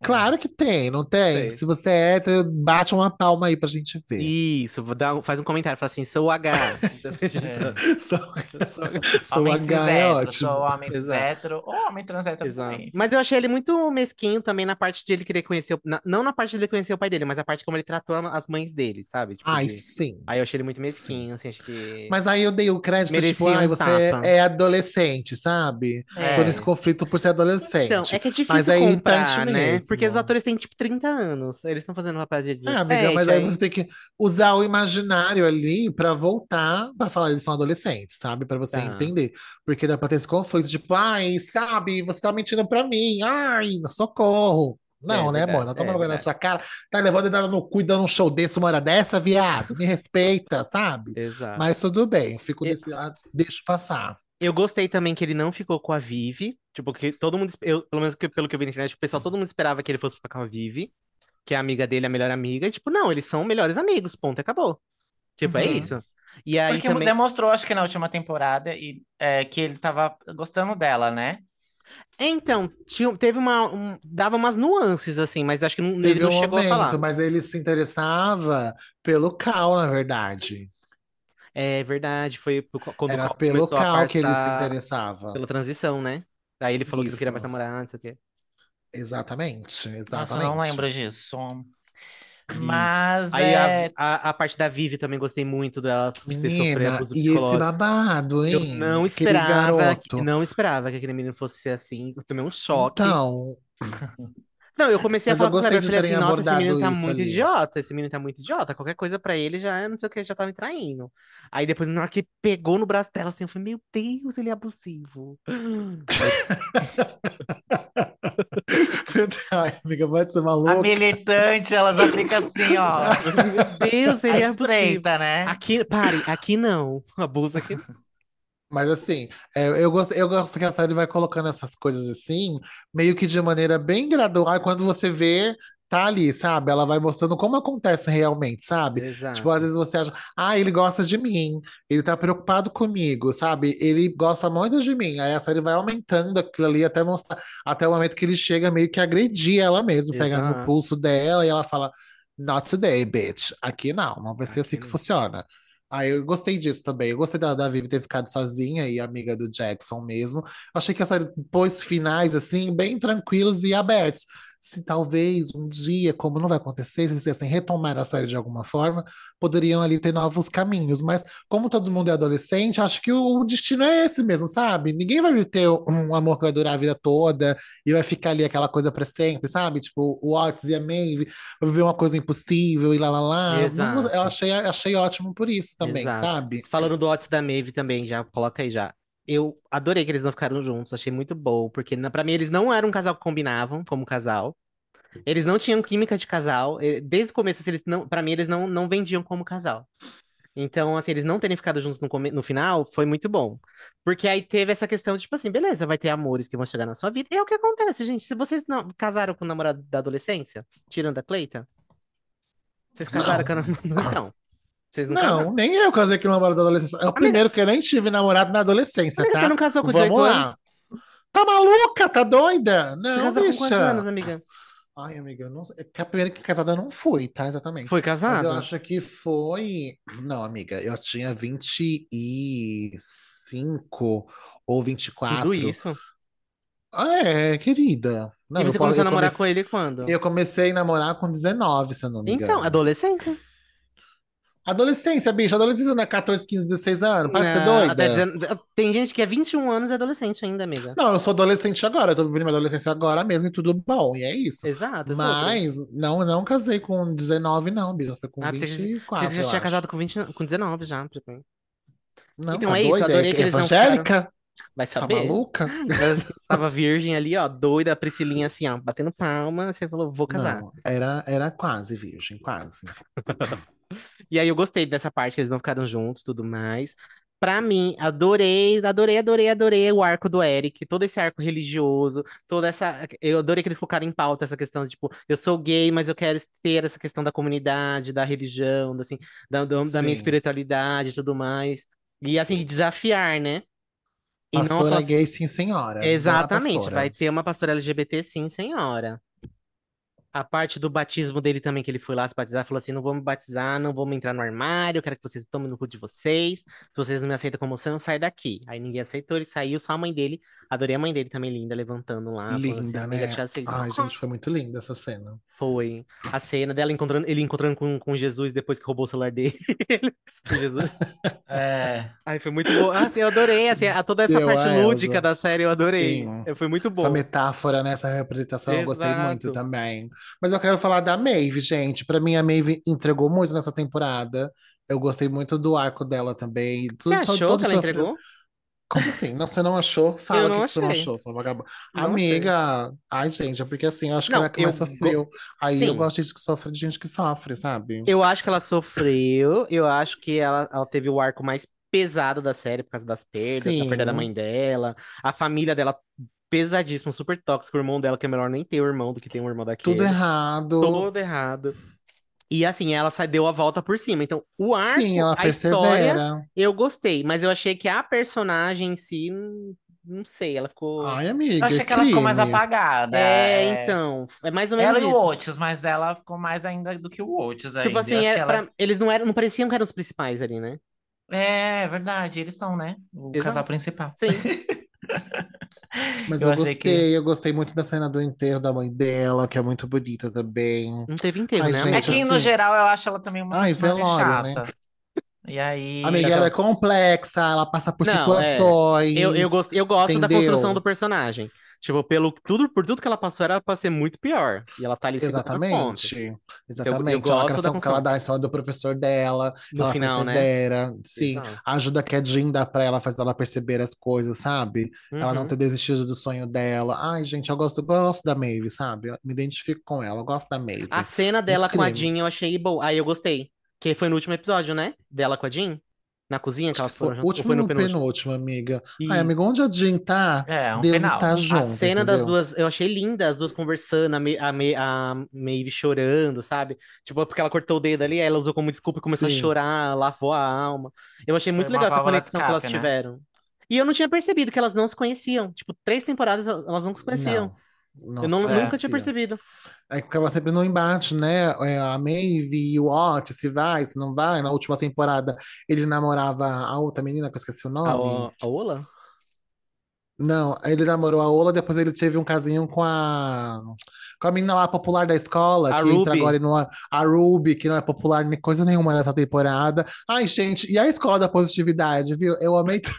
Claro que tem, não tem? Sei. Se você é hétero, bate uma palma aí pra gente ver. Isso, dar faz um comentário, fala assim, sou o H. Sou, Sou- sou homem H, é ótimo. sou homem hétero, ou homem trans hétero também. Mas eu achei ele muito mesquinho também na parte de ele querer conhecer, o- na- não na parte de ele conhecer o pai dele, mas a parte como ele tratou as mães dele, sabe? Tipo, Ai, de- sim. Aí eu achei ele muito mesquinho, assim, acho que... Mas aí eu dei o crédito, Merecia tipo, ai, um você tapa. é adolescente, sabe? É. Tô nesse conflito por ser adolescente. Então, é que é difícil Mas é comprar, né? Porque os atores têm, tipo, 30 anos. Eles estão fazendo papel de 17, É, amiga, mas aí aí- você tem que usar o imaginário ali pra voltar pra falar eles são adolescentes, sabe? Pra você Tá. entender. Porque dá pra ter esse conflito, tipo, ai, sabe, você tá mentindo pra mim, ai, socorro. Não, É né, amor? Não toma é vergonha na sua cara. Tá levando dedada no cu e dando um show desse uma hora dessa, viado. Me respeita, sabe? Exato. Mas tudo bem, eu fico E- nesse. Ah, deixa passar. Eu gostei também que ele não ficou com a Vivi. Tipo, que todo mundo. Eu, pelo menos que- pelo que eu vi na internet, o pessoal, todo mundo esperava que ele fosse ficar com a Vivi, que é a amiga dele, a melhor amiga. E, tipo, não, eles são melhores amigos, ponto, acabou. Tipo, é Sim. isso. E aí Porque também. demonstrou, acho que na última temporada, e, é, que ele tava gostando dela, né? Então, tinha, teve uma. um- dava umas nuances, assim, mas acho que não, ele Teve não um chegou a falar. momento, mas ele se interessava pelo Cal, na verdade. É verdade, foi quando Era o Cal pelo começou a Cal que ele se interessava. pela transição, né? Aí ele falou que não queria mais Isso. namorar, não sei o quê. Exatamente, Nossa, eu exatamente. não lembro disso. Mas Aí é, a, a, a parte da Vivi também gostei muito dela ter Menina, abuso e esse psicológico. babado, Eu hein? não Aquele esperava, que- garoto. não esperava que aquele menino fosse ser assim. Eu tomei um choque. Então, Não, eu comecei a Mas falar com o Gabriel, de eu falei assim, nossa, esse menino tá muito ali. idiota, esse menino tá muito idiota. Qualquer coisa pra ele já, é, não sei o que, já tá me traindo. Aí depois, na hora que pegou no braço dela, assim, eu falei, meu Deus, ele é abusivo. ai, amiga, pode ser a maluca. militante, ela já fica assim, ó. Meu Deus, ele a é abusivo. espreita, né? Aqui, pare, aqui não. Abusa aqui. Mas assim, é, eu gosto, eu gosto que a série vai colocando essas coisas assim, meio que de maneira bem gradual. Quando você vê, tá ali, sabe? Ela vai mostrando como acontece realmente, sabe? Exato. Tipo, às vezes você acha, ah, ele gosta de mim, ele tá preocupado comigo, sabe? Ele gosta muito de mim. Aí a série vai aumentando aquilo ali até mostrar, até o momento que ele chega meio que agredir ela mesmo, pegando no Exato. pulso dela e ela fala, Not today, bitch. Aqui não, não vai ser Aqui assim que não. funciona. Aí eu gostei disso também. Eu gostei da, da Vivi ter ficado sozinha e amiga do Jackson mesmo. Achei que a série pôs finais assim, bem tranquilos e abertos. Se talvez um dia, como não vai acontecer, se eles quisessem retomar a série de alguma forma, poderiam ali ter novos caminhos. Mas como todo mundo é adolescente, acho que o, o destino é esse mesmo, sabe? Ninguém vai ter um amor que vai durar a vida toda e vai ficar ali aquela coisa pra sempre, sabe? Tipo, o Otis e a Maeve vai viver uma coisa impossível e lá lá lá. Exato. Eu achei, achei ótimo por isso também, Exato. sabe? Falando do Otis da Maeve também, já coloca aí já. Eu adorei que eles não ficaram juntos, achei muito bom, porque pra mim eles não eram um casal que combinavam como casal. Eles não tinham química de casal. Desde o começo, assim, eles não, para mim, eles não, não vendiam como casal. Então, assim, eles não terem ficado juntos no, no final foi muito bom. Porque aí teve essa questão de, tipo assim, beleza, vai ter amores que vão chegar na sua vida. E é o que acontece, gente. Se vocês não casaram com o namorado da adolescência, tirando a Cleita, Vocês casaram com a namorada? Então. Vocês não, casaram? Não, nem eu casei com o namorado da adolescência. É o primeiro que eu nem tive namorado na adolescência, Amiga, tá? você não casou com Vamos 18 lá. anos? Tá maluca? Tá doida? Você Não, com quantos bicha. anos, amiga? Ai, amiga, eu não sei. É que a primeira que casada eu não fui, tá? Exatamente. Foi Mas casado? eu acho que foi. Não, amiga, eu tinha 25 ou Tudo 24. isso? Ah, é, querida. Não, E eu, você po- começou a eu namorar com ele quando? eu comecei a namorar com 19, se eu não me Então, engano. adolescência. Adolescência, bicho. Adolescência não é 14, 15, 16 anos. Para de ser doida. 19 Tem gente que é 21 anos e é adolescente ainda, amiga. Não, eu sou adolescente agora. Eu tô vivendo minha adolescência agora mesmo e tudo bom. E é isso. Exato, sobre. Mas não, não casei com 19, não, bicho. Foi com Ah, pensei que- pensei que 24, você já tinha acho. casado com, 20, com 19 já. Não, Então tá é isso, doida? adorei É que eles não ficaram- evangélica? Vai Tá saber. maluca? Eu tava virgem ali, ó, doida, a Priscilinha assim, ó, batendo palma. Você falou, vou casar. Não, era, era quase virgem, quase. E aí eu gostei dessa parte que eles não ficaram juntos, tudo mais. Pra mim, adorei, adorei, adorei, adorei o arco do Eric, todo esse arco religioso, toda essa. Eu adorei que eles colocaram em pauta essa questão de, tipo, eu sou gay, mas eu quero ter essa questão da comunidade, da religião, da, assim, da, da, da minha espiritualidade e tudo mais. E assim, desafiar, né? E não Pastora só. gay, sim, senhora. Exatamente, vai ter uma pastora LGBT, sim, senhora. A parte do batismo dele também, que ele foi lá se batizar, falou assim: não vou me batizar, não vou me entrar no armário, eu quero que vocês tomem no cu de vocês. Se vocês não me aceitam como são, sai daqui. Aí ninguém aceitou, ele saiu, só a mãe dele. Adorei a mãe dele também, linda, levantando lá, assim: Linda, amiga, né? Ai, gente, foi muito linda essa cena. Foi a cena dela encontrando, ele encontrando com, com Jesus depois que roubou o celular dele. Com Jesus. É. Ai, foi muito bom. Assim, eu adorei, assim, a, toda essa Eu, parte Elsa. lúdica da série, eu adorei. Sim. Foi muito bom. Essa metáfora, né? Essa representação, eu gostei muito Exato. também. Mas eu quero falar da Maeve, gente. Pra mim, a Maeve entregou muito nessa temporada. Eu gostei muito do arco dela também. Você Tudo, achou todo que ela sofre- entregou? Como assim? Não, você não achou? Fala Eu o que que você não achou, sua vagabunda. Não achei. Amiga, ai, gente, é porque assim, eu acho que Não, ela é a que mais eu sofreu. Aí eu Sim. gosto de gente que sofre, de gente que sofre, sabe? Eu acho que ela sofreu, eu acho que ela, ela teve o arco mais pesado da série por causa das perdas, da perda da Sim. mãe dela, a família dela pesadíssimo, super tóxico, o irmão dela que é melhor nem ter o irmão do que ter um irmão daquele. Tudo errado. Todo errado. E assim, ela sa- deu a volta por cima. Então, o arco, Sim, ela a história, persevera. eu gostei, mas eu achei que a personagem em si, não, sei, ela ficou. Ai, Eu amiga, achei que ela ficou mais apagada. É, é. então, é mais ou menos Ela e o isso. Otis, mas ela ficou mais ainda do que o Otis ainda. Tipo Eu assim, acho é, que ela... pra- eles não eram, não pareciam que eram os principais ali, né? É, verdade, eles são, né? O Exato. casal principal. Sim. Mas Eu eu, achei que- gostei, eu gostei muito da cena do enterro da mãe dela, que é muito bonita também. Não teve enterro, Ai, né, gente, É que, no assim- geral, eu acho ela também uma Ai, personagem velório, né? chata. E aí... Amiga, ela é complexa, ela passa por Não, é. situações. Eu, eu, gosto, eu gosto da construção do personagem. Tipo, pelo, tudo, por tudo que ela passou, era pra ser muito pior. E ela tá ali pontas. Exatamente. eu Exatamente. gosto a lacração que ela dá cima do professor dela, No ela final, né? Sim, Exato. a ajuda que a Jean dá pra ela faz ela perceber as coisas, sabe? Ela não Uhum. ter desistido do sonho dela. Ai, gente, eu gosto, eu gosto da Maeve, sabe? Eu me identifico com ela, eu gosto da Maeve. A cena dela com a. Jean eu achei boa. Aí eu gostei. Que foi no último episódio, né? Dela com a Jean. Na cozinha, que elas foram o juntas. Ou último foi no no penúltimo? penúltimo, amiga. E Ai, amigo, onde a Jean tá? É, um Deus final. está a junto, cena das entendeu? duas, eu achei linda, as duas conversando, a, Me, a, Me, a Maeve chorando, sabe? Tipo, porque ela cortou o dedo ali, ela usou como desculpa e começou a Sim. chorar, lavou a alma. Eu achei muito legal essa conexão que elas escape, né? tiveram. E eu não tinha percebido que elas não se conheciam. Tipo, três temporadas elas não se conheciam. Não, eu não- se nunca tinha conhecia. percebido. Aí ficava sempre no embate, né? É, A Maeve e o Otis, se vai, se não vai. Na última temporada, ele namorava a outra menina, que eu esqueci o A, nome. a Ola? Não, ele namorou a Ola, depois ele teve um casinho com a, com a menina lá popular da escola, A que entra Ruby. agora no, a Ruby, que não é popular nem coisa nenhuma nessa temporada. Ai, gente, e a escola da positividade, viu? Eu amei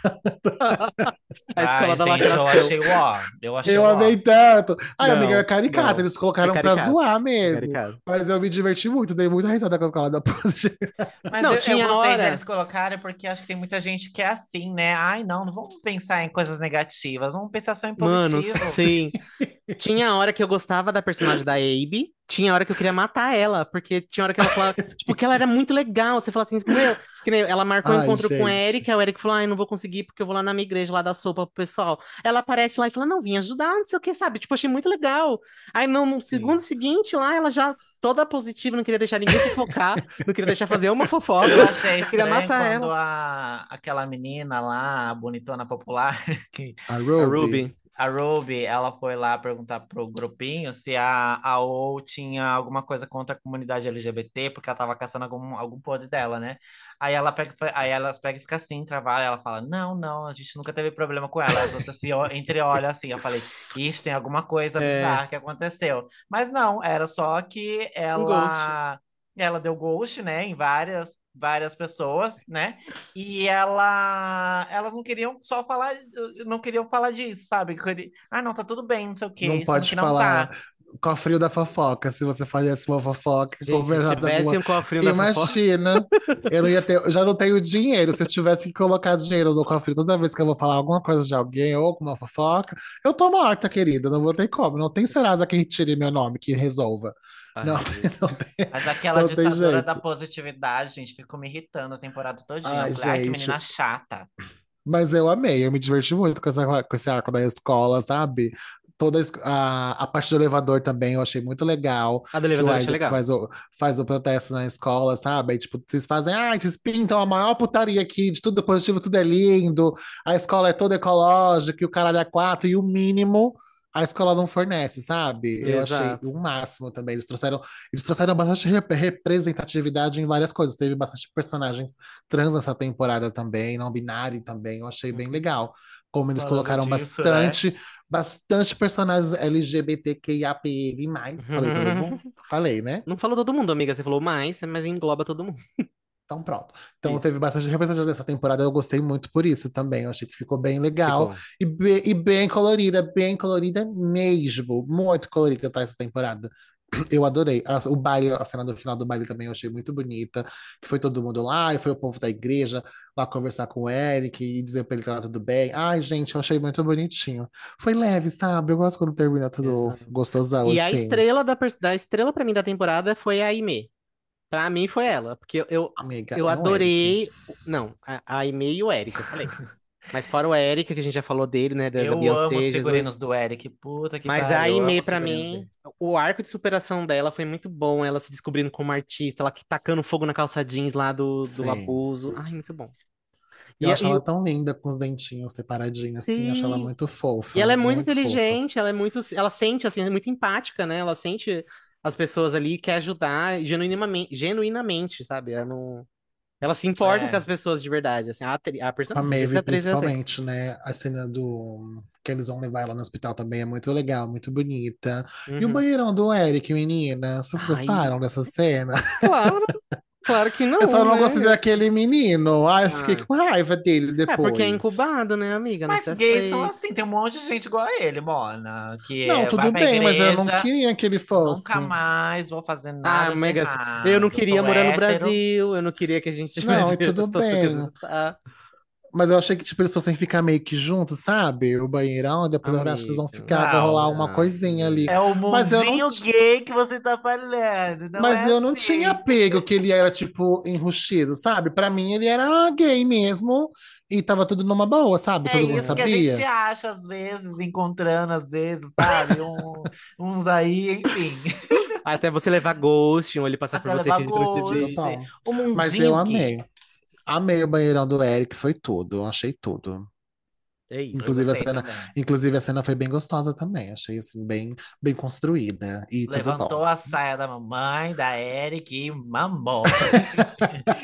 A escola Ai, da gente, eu lacração. achei ó. Eu achei Eu ó. amei tanto. Ai, Não, amiga, é caricato. não. Eles colocaram É pra caricato. zoar mesmo. Caricato. Mas eu me diverti muito, dei muita risada com a escola da positividade. Mas Não, eu, eu tinha gostei de hora- eles colocarem porque acho que tem muita gente que é assim, né? Ai, não, não vamos pensar em coisas negativas, vamos pensar só em Mano, positivo. sim. Tinha hora que eu gostava da personagem da Abe, tinha hora que eu queria matar ela, porque tinha hora que ela falava, tipo, que ela era muito legal. Você fala assim, meu, Que nem ela marcou um Ai, encontro com o gente. Eric, aí o Eric falou: Ai, não vou conseguir porque eu vou lá na minha igreja lá dar sopa pro pessoal. Ela aparece lá e fala: Não, vim ajudar, não sei o que, sabe? Tipo, achei muito legal. Aí no, no segundo seguinte lá, ela já toda positiva, não queria deixar ninguém fofocar, não queria deixar fazer uma fofoca. Eu achei queria matar ela. a, aquela menina lá, a bonitona popular, que A A Ruby. A Ruby, ela foi lá perguntar pro grupinho se a, a OU tinha alguma coisa contra a comunidade LGBT, porque ela tava caçando algum, algum pod dela, né? Aí ela pega, aí elas pegam e fica assim, travada, ela fala, não, não, a gente nunca teve problema com ela. As outras se entreolham assim, eu falei, isso tem alguma coisa É. bizarra que aconteceu. Mas não, era só que Um ela, ela deu ghost, né, em várias, várias pessoas, né? E ela, elas não queriam só falar, não queriam falar disso, sabe? Queria- Ah, não, tá tudo bem, não sei o quê, Não pode que não falar tá. cofrinho da fofoca. Se você fizesse uma fofoca, Gente, se conversasse tivesse alguma um cofrinho da fofoca. Imagina, eu não ia ter, eu já não tenho dinheiro. Se eu tivesse que colocar dinheiro no cofre toda vez que eu vou falar alguma coisa de alguém ou alguma fofoca, eu tô morta, querida. Não vou ter como. Não tem Serasa que tire meu nome, que resolva. Ai, Não, não tem, Mas aquela não tem ditadura da positividade, gente, ficou me irritando a temporada todinha. Ai, Eu falei, ai, que menina chata. Mas eu amei, eu me diverti muito com, essa, com esse arco da escola, sabe? Toda a a, parte do elevador também eu achei muito legal. A do elevador achei Isaac legal. faz o, faz o protesto na escola, sabe? Aí, tipo, vocês fazem, ah, vocês pintam a maior putaria aqui, de tudo positivo, tudo é lindo, a escola é toda ecológica, e o caralho é quatro, e o mínimo a escola não fornece, sabe? Eu achei Exato. o máximo também. Eles trouxeram, eles trouxeram bastante rep- representatividade em várias coisas. Teve bastante personagens trans nessa temporada também, não binário também. Eu achei bem legal. Como eles Falando colocaram disso, né? bastante, bastante personagens LGBTQIAPN+. Falei todo mundo? Falei, né? Não falou todo mundo, amiga. Você falou mais, mas engloba todo mundo. Então pronto. Então Isso. teve bastante representação dessa temporada. Eu gostei muito por isso também. Eu achei que ficou bem legal. Ficou. E, be- e bem colorida, bem colorida mesmo. Muito colorida tá essa temporada. Eu adorei. A- o baile, a cena do final do baile também eu achei muito bonita. Que foi todo mundo lá, e foi o povo da igreja lá conversar com o Eric e dizer pra ele que tava tudo bem. Ai, gente, eu achei muito bonitinho. Foi leve, sabe? Eu gosto quando termina tudo Exato. gostosão, E a assim. estrela da, da estrela pra mim da temporada foi a Aimee. Pra mim foi ela, porque eu, eu, Amiga, eu é adorei. Não, a, a Aimee e o Eric, eu falei. Mas fora o Eric, que a gente já falou dele, né? Da, da Eu amo Beyoncé, os Jesus. figurinos do Eric. Puta que Mas pariu. a amo Aimee, os pra mim, dele. o arco de superação dela foi muito bom. Ela se descobrindo como artista, ela que tacando fogo na calça jeans lá do, do Sim. abuso. Ai, muito bom. E, Eu a- acho e ela tão linda com os dentinhos separadinhos, assim. Eu acho ela Sim. muito fofa. E ela é muito, muito fofa. inteligente, ela é muito, ela sente assim, é muito empática, né? Ela sente as pessoas ali, quer ajudar genuinamente, genuinamente, sabe? Ela não, ela se importa com É. as pessoas de verdade, assim, a, a Com a personagem, essa Maeve, assim. principalmente, né? A cena do que eles vão levar ela no hospital também é muito legal, muito bonita. E o Uhum. banheirão do Eric, menina, vocês Ai, gostaram dessa cena? claro, claro que não, Eu só não né? gostei daquele menino. Ai, eu fiquei Ah. com raiva dele É porque é depois. incubado, né, amiga? Não Mas gays são assim, tem um monte de gente igual a ele, Mona. Que Não, é, tudo bem, mas eu não igreja, queria que ele fosse. nunca mais vou fazer Ah, nada de amiga, errado. eu não queria morar no hétero. Brasil, eu não queria que a gente Não, tivesse tudo bem. está. Mas eu achei que tipo, eles fossem ficar meio que juntos, sabe? O banheirão, e depois eu acho que eles vão ficar, vai rolar uma Não, coisinha ali. É o não mundinho ti- gay que você tá falando, não Mas é eu não assim. tinha pego que ele era, tipo, enrustido, sabe? Pra mim, ele era gay mesmo e tava tudo numa boa, sabe? É Todo mundo isso que a gente sabia. acha às vezes, encontrando às vezes, sabe? Um- uns aí, enfim. Até você levar ghost, ou ele passar por Até você levar não ghost. O mundinho Mas eu gay. Amei. O banheirão do Eric, foi tudo. Achei tudo. É isso. Inclusive a cena, também. inclusive a cena foi bem gostosa também. Achei assim bem, bem construída e tudo Levantou bom. a saia da mamãe, da Eric e mamou.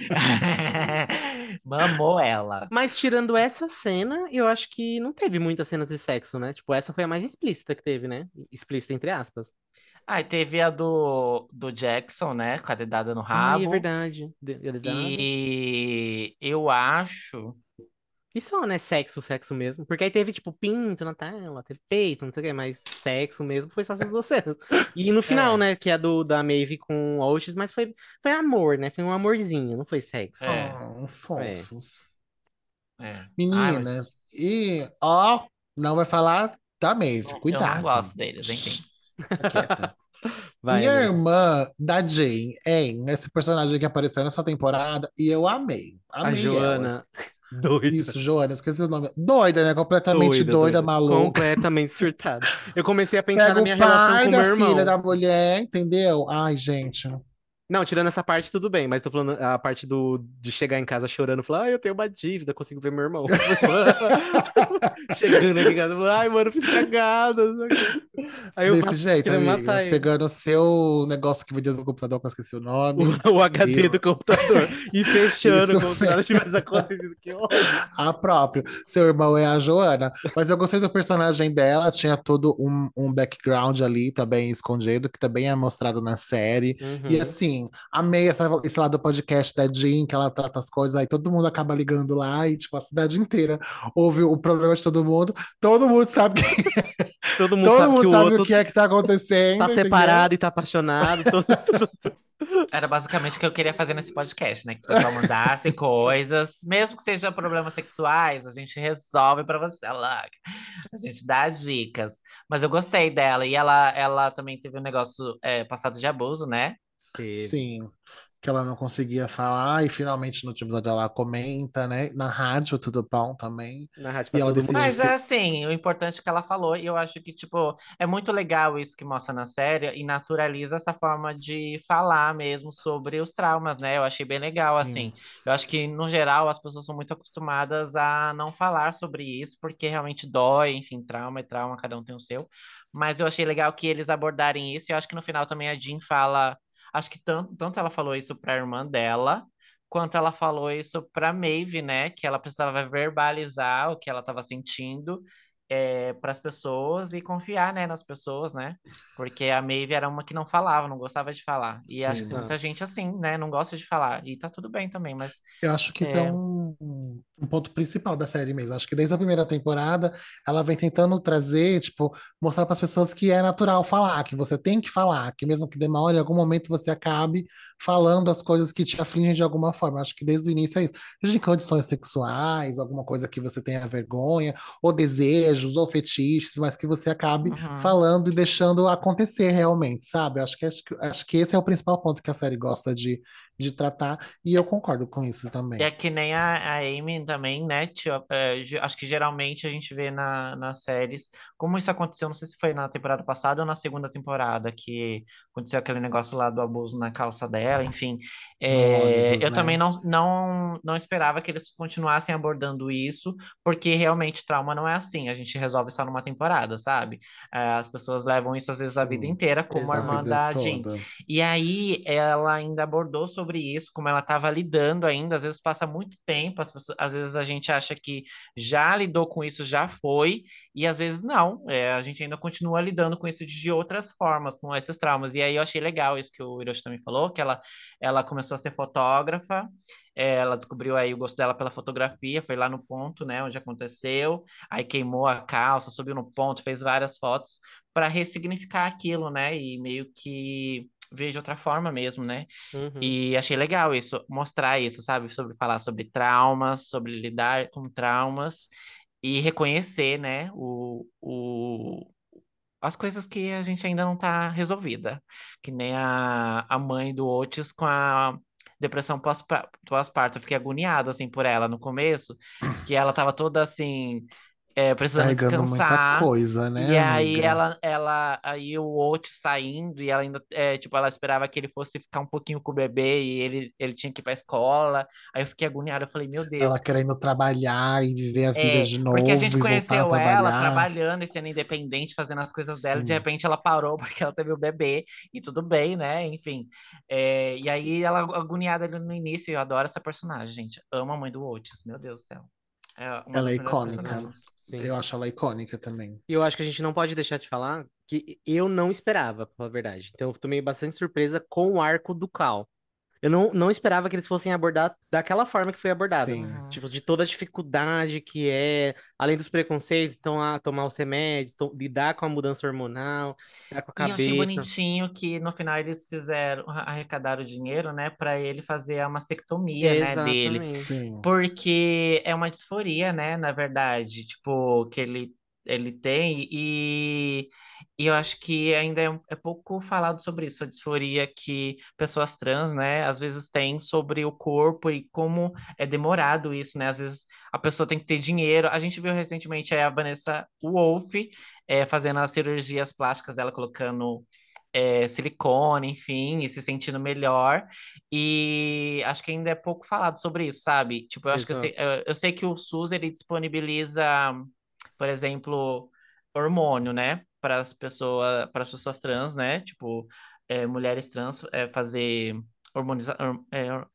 Mamou ela. Mas tirando essa cena, eu acho que não teve muitas cenas de sexo, né? Tipo, essa foi a mais explícita que teve, né? Explícita entre aspas. Aí teve a do, do Jackson, né? Com a dedada no é rabo. verdade. De- de- de- E eu acho. E só, né? Sexo, sexo mesmo. Porque aí teve, tipo, pinto na tela, teve peito, não sei o que, mas sexo mesmo foi só essas duas cenas. E no final, É. né? Que é a do, da Maeve com o Oates, mas foi, foi amor, né? Foi um amorzinho, não foi sexo. É. Oh, fofos. É. Ai, Meninas, mas e ó, não vai falar da Maeve, eu não cuidado. gosto deles, enfim. Quieta. Vai, E a amiga. irmã da Jane, hein? Esse personagem que apareceu nessa temporada, e eu amei. A Amei ela. Joana, doida. Isso, Joana, esqueci o nome. Doida, né? Completamente Doida, doida, doida. maluca. Completamente surtada. Eu comecei a pensar Pega na o minha relação com da meu irmão. filha da mulher, entendeu? Ai, gente. Não, tirando essa parte, tudo bem, mas tô falando a parte do, de chegar em casa chorando, falar, ah, eu tenho uma dívida, consigo ver meu irmão. Chegando aqui em casa, ai, mano, fiz cagada. Aí eu Desse jeito, amiga. matar ele. Pegando o seu negócio que vendia do computador, que eu esqueci o nome. O, o HD Eu- do computador e fechando Isso. como se nada tivesse acontecido. Que ódio. A própria. Seu irmão é a Joana. Mas eu gostei do personagem dela, tinha todo um, um background ali também escondido, que também é mostrado na série. E Uhum. Assim, amei essa, esse lado do podcast da Jean, que ela trata as coisas, aí todo mundo acaba ligando lá e, tipo, a cidade inteira ouve o problema de todo mundo. Todo mundo sabe que, Todo mundo todo sabe mundo que o sabe outro o que é que tá acontecendo, tá entendeu? separado e tá apaixonado. todo- Era basicamente o que eu queria fazer nesse podcast, né? Que o pessoal mandasse coisas, mesmo que sejam problemas sexuais, a gente resolve pra você, logo. A gente dá dicas. Mas eu gostei dela. E ela, ela também teve um negócio é, passado de abuso, né? Teve. Sim, que ela não conseguia falar, e finalmente no último episódio ela comenta, né? Na rádio, tudo bom também. Na rádio E ela decidiu- Mas é assim, o importante é que ela falou, e eu acho que, tipo, é muito legal isso que mostra na série e naturaliza essa forma de falar mesmo sobre os traumas, né? Eu achei bem legal, Sim. assim. Eu acho que, no geral, as pessoas são muito acostumadas a não falar sobre isso, porque realmente dói, enfim, trauma é trauma, cada um tem o seu. Mas eu achei legal que eles abordarem isso, e eu acho que no final também a Jean fala. Acho que tanto, tanto ela falou isso pra irmã dela, quanto ela falou isso pra Maeve, né? Que ela precisava verbalizar o que ela estava sentindo para as pessoas e confiar, né, nas pessoas, né? Porque a Maeve era uma que não falava, não gostava de falar. E Sim, acho que tem muita exato. gente assim, né? Não gosta de falar. E tá tudo bem também, mas Eu acho que isso é É. um, um ponto principal da série mesmo. Acho que desde a primeira temporada ela vem tentando trazer, tipo, mostrar para as pessoas que é natural falar, que você tem que falar, que mesmo que demore, em algum momento você acabe falando as coisas que te afligem de alguma forma. Acho que desde o início é isso. Seja em condições sexuais, alguma coisa que você tenha vergonha, ou desejos, ou fetiches, mas que você acabe Uhum. falando e deixando acontecer realmente, sabe? Acho que, acho que, acho que esse é o principal ponto que a série gosta de, de tratar, e eu concordo com isso também. É que nem a, a Amy também, né? tio- é, acho que geralmente a gente vê na, nas séries como isso aconteceu, não sei se foi na temporada passada ou na segunda temporada, que aconteceu aquele negócio lá do abuso na calça dela, enfim. É, ônibus, eu né? também não, não, não esperava que eles continuassem abordando isso, porque realmente trauma não é assim, a gente resolve só numa temporada, sabe? É, as pessoas levam isso às vezes a vida inteira, como a irmã da Jean. E aí ela ainda abordou sobre isso, como ela estava lidando ainda, às vezes passa muito tempo, as pessoas- às vezes a gente acha que já lidou com isso, já foi, e às vezes não, é, a gente ainda continua lidando com isso de outras formas, com esses traumas. E aí eu achei legal isso que o Hiroshi também falou, que ela, ela começou a ser fotógrafa, é, ela descobriu aí o gosto dela pela fotografia, foi lá no ponto, né, onde aconteceu, aí queimou a calça, subiu no ponto, fez várias fotos para ressignificar aquilo, né, e meio que de outra forma mesmo, né? Uhum. E achei legal isso, mostrar isso, sabe? Sobre falar sobre traumas, sobre lidar com traumas e reconhecer, né, o, o, as coisas que a gente ainda não tá resolvida. Que nem a, a mãe do Otis com a depressão pós-pa- pós-parto. Eu fiquei agoniado, assim, por ela no começo, que ela tava toda assim, é, precisando Carregando muita descansar. coisa, né, E aí amiga? ela, ela, aí o Otis saindo e ela ainda, é, tipo, ela esperava que ele fosse ficar um pouquinho com o bebê e ele, ele tinha que ir pra escola. Aí eu fiquei agoniada, eu falei, meu Deus. Ela querendo trabalhar e viver a vida É, de porque a novo gente voltar a conheceu ela trabalhando e sendo independente, fazendo as coisas dela, e de Sim. repente ela parou porque ela teve o bebê e tudo bem, né? Enfim. É, e aí ela agoniada ali no início, eu adoro essa personagem, gente. Amo a mãe do Otis, meu Deus do céu. É Ela é icônica. Eu acho ela icônica também. E eu acho que a gente não pode deixar de falar que eu não esperava, pra falar a verdade. Então eu tomei bastante surpresa com o arco do Cal. Eu não, não esperava que eles fossem abordar daquela forma que foi abordada. Sim. Tipo, de toda a dificuldade que é, além dos preconceitos, então a tomar os remédios, to- lidar com a mudança hormonal, lidar com a E eu achei cabeça. bonitinho que no final eles fizeram, arrecadaram o dinheiro, né, pra ele fazer a mastectomia, né, dele. Exatamente. Sim. Porque é uma disforia, né, na verdade, tipo, que ele ele tem, e, e eu acho que ainda é, é pouco falado sobre isso, a disforia que pessoas trans, né, às vezes têm sobre o corpo e como é demorado isso, né? Às vezes a pessoa tem que ter dinheiro. A gente viu recentemente a Vanessa Wolff é, fazendo as cirurgias plásticas dela, colocando é, silicone, enfim, e se sentindo melhor. E acho que ainda é pouco falado sobre isso, sabe? Tipo, eu acho que eu sei, Exato. eu, eu sei que o SUS ele disponibiliza, por exemplo, hormônio, né? Para as pessoas, para as pessoas trans, né? Tipo, é, mulheres trans é, fazer hormoniza, hor- é, hor-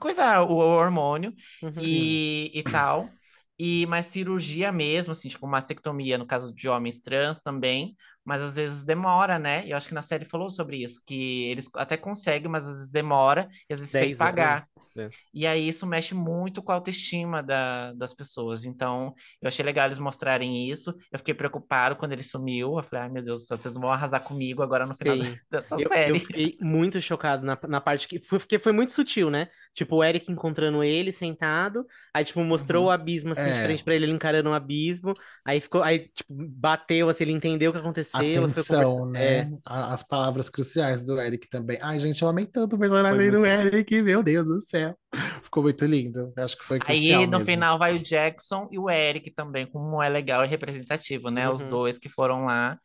coisa, o hormônio Uhum. Sim. e, e tal. E mais cirurgia mesmo, assim, tipo mastectomia no caso de homens trans também, mas às vezes demora, né? E eu acho que na série falou sobre isso, que eles até conseguem, mas às vezes demora, e às vezes tem que 10 anos. pagar. É. E aí isso mexe muito com a autoestima da, das pessoas. Então, eu achei legal eles mostrarem isso. Eu fiquei preocupado quando ele sumiu. Eu falei, ai meu Deus, vocês vão arrasar comigo agora no final Sim. dessa Eu, eu série. fiquei muito chocado na, na parte que. Porque foi muito sutil, né? Tipo, o Eric encontrando ele sentado, aí, tipo, mostrou Uhum. o abismo assim de É. frente pra ele, ele encarando o abismo, aí ficou, aí, tipo, bateu, assim, ele entendeu o que aconteceu, Atenção, né? É, As palavras cruciais do Eric também. Ai, gente, eu amei tanto o personagem do. Eric, meu Deus do céu. Ficou muito lindo. Acho que foi crucial Aí no mesmo. final vai o Jackson e o Eric também, como é legal e representativo, né? Os Uhum. dois que foram lá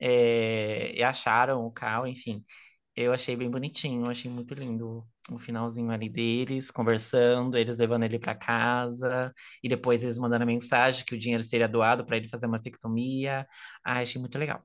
é, e acharam o Cal, enfim. Eu achei bem bonitinho, achei muito lindo o finalzinho ali deles, conversando, eles levando ele para casa, e depois eles mandando a mensagem que o dinheiro seria doado para ele fazer uma mastectomia. Ah, achei muito legal.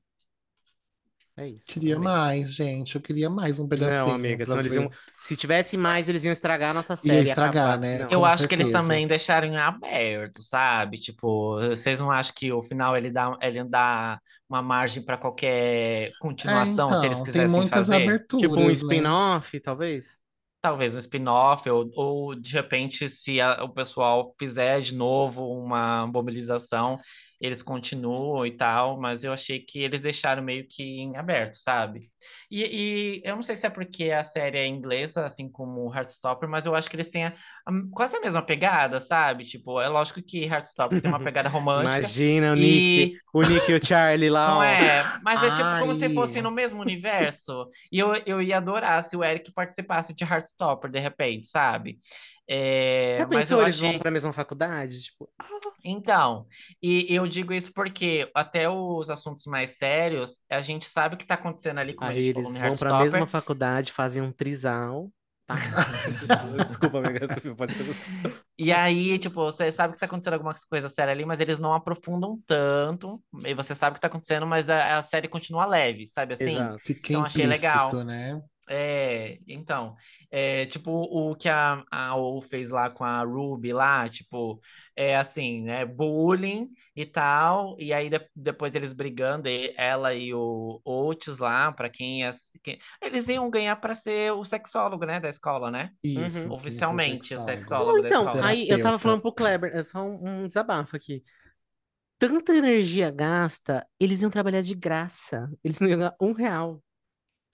É isso, Queria mais, gente. Eu queria mais um Não, pedacinho amiga, pra senão eles iam. Se tivesse mais, eles iam estragar a nossa Ia série e estragar, acabar. né? Não. Eu Com acho que eles certeza. também deixaram em aberto, sabe? Tipo, vocês não acham que o final ele dá, ele dá uma margem para qualquer É, continuação, se eles então, tem quisessem muitas fazer? Tipo um aberturas, né? spin-off, talvez? Talvez um spin-off, ou, ou de repente, se a- o pessoal fizer de novo uma mobilização, eles continuam e tal, mas eu achei que eles deixaram meio que em aberto, sabe? E, e eu não sei se é porque a série é inglesa, assim como Heartstopper, mas eu acho que eles têm a- a- quase a mesma pegada, sabe? Tipo, é lógico que Heartstopper tem uma pegada romântica Imagina o Nick, e o Nick e o Charlie lá, não ó. é, mas é tipo como se Ai. fosse no mesmo universo. E eu, eu ia adorar se o Eric participasse de Heartstopper de repente, sabe? É, Já pensou, eles vão achei. pra mesma faculdade? Tipo, Então, e eu digo isso porque até os assuntos mais sérios, a gente sabe o que tá acontecendo ali, como a aí eles vão pra mesma Heartstopper. faculdade, fazem um trisal. Tá. Desculpa, amiga, pode perguntar. E aí, tipo, você sabe que tá acontecendo alguma coisa séria ali, mas eles não aprofundam tanto. E você sabe o que tá acontecendo, mas a, a série continua leve, sabe assim? Exato. Fica Então achei legal. né? É, então, é, tipo o que a, a O fez lá com a Ruby lá, tipo, é assim, né, bullying e tal, e aí de- depois eles brigando, e- ela e o Otis lá, pra quem, é, quem- eles iam ganhar pra ser o sexólogo, né, da escola, né? Isso. Uhum. Oficialmente, o sexólogo. sexólogo Não, da então, escola. aí eu tava Terapeuta. falando pro Kleber, é só um, um desabafo aqui. Tanta energia gasta, eles iam trabalhar de graça. Eles não iam ganhar um real.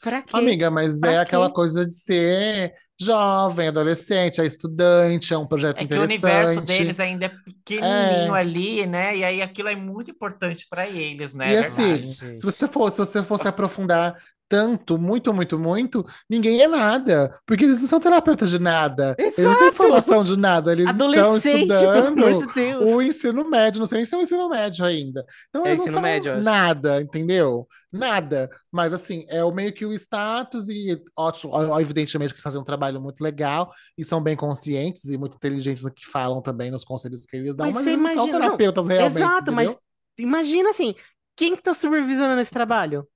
Pra quê? Amiga, mas Pra é aquela quê? coisa de ser jovem, adolescente, é estudante, é um projeto É que o universo interessante. deles ainda é pequenininho É. ali, né? E aí aquilo é muito importante pra eles, né? E É assim, verdade. se você for, se você fosse aprofundar tanto, muito, muito, muito, ninguém é nada. Porque eles não são terapeutas de nada. Eles não têm Exato! formação de nada. Eles estão estudando de o ensino médio. Não sei nem se é o ensino médio ainda. Então É eles não são médio, nada, entendeu? Nada. Mas assim, é o meio que o status e ótimo, evidentemente que eles fazem um trabalho muito legal e são bem conscientes e muito inteligentes no que falam também, nos conselhos que eles dão, Mas mas eles não são imagina, não, terapeutas realmente, exato, mas entendeu? imagina assim, quem que tá supervisionando esse trabalho?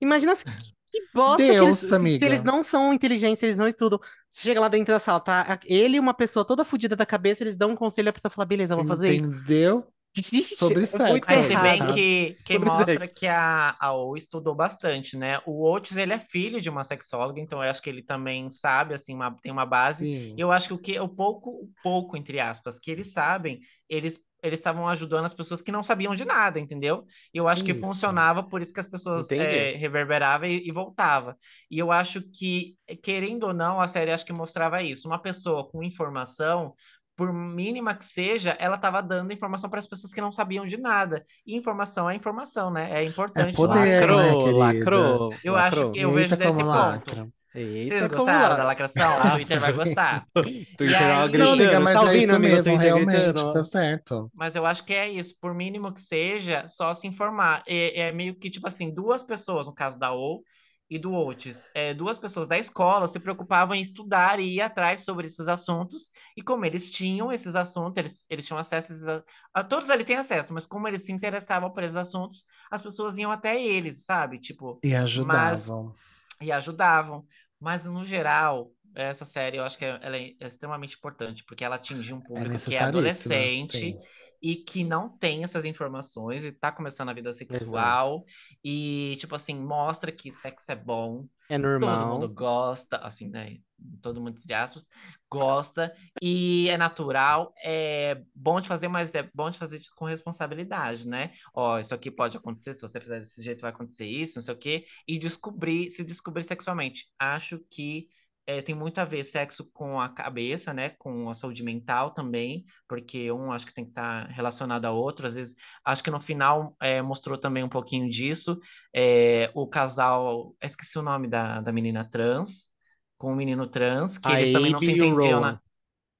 Imagina se- que, bosta eles, Deus, se, se eles amiga. não são inteligentes, se eles não estudam. Você chega lá dentro da sala, tá? Ele e uma pessoa toda fodida da cabeça, eles dão um conselho, a pessoa fala, beleza, eu vou fazer isso. Entendeu? Gente, Sobre é sexo, Mas se Sabe, bem que Sobre mostra sexo. que a, a O estudou bastante, né? O Oates, ele é filho de uma sexóloga, então eu acho que ele também sabe, assim, uma- tem uma base. Sim. E eu acho que o que o pouco, o pouco, entre aspas, que eles sabem, eles eles estavam ajudando as pessoas que não sabiam de nada, entendeu? E eu acho que Isso. funcionava, por isso que as pessoas é, reverberavam e, e voltava. E eu acho que, querendo ou não, a série acho que mostrava isso. Uma pessoa com informação por mínima que seja, ela estava dando informação para as pessoas que não sabiam de nada. E informação é informação, né? É importante. poder, lacrou. né, Lacrou. Eu lacrou. acho que eu vejo Eita, desse como ponto. lacra. Eita, Vocês gostaram lacra. da lacração? O Twitter vai gostar. Twitter tava aí- Não, liga, mas Tá é isso amigo? mesmo, realmente, gritando, tá certo. Mas eu acho que é isso, por mínimo que seja, só se informar. É, é meio que, tipo assim, duas pessoas, no caso da OU e do Oates, é, duas pessoas da escola se preocupavam em estudar e ir atrás sobre esses assuntos, e como eles tinham esses assuntos, eles, eles tinham acesso a, esses a, Todos ali têm acesso, mas como eles se interessavam por esses assuntos, as pessoas iam até eles, sabe? Tipo, E ajudavam. e ajudavam. Mas, no geral, essa série eu acho que é- ela é extremamente importante, porque ela atinge um É público que é adolescente Sim. E que não tem essas informações e tá começando a vida sexual e, tipo assim, mostra que sexo é bom, É todo normal. mundo gosta, assim, né? Todo mundo, entre aspas, gosta e é natural, é bom de fazer, mas é bom de fazer com responsabilidade, né? Ó, isso aqui pode acontecer, se você fizer desse jeito vai acontecer isso, não sei o quê, e descobrir, se descobrir sexualmente. Acho que é, tem muito a ver sexo com a cabeça, né? Com a saúde mental também, porque um acho que tem que estar relacionado ao outro. Às vezes, acho que no final é, mostrou também um pouquinho disso. É, o casal, esqueci o nome da, da menina trans, com o menino trans, que A eles também não se entendiam na,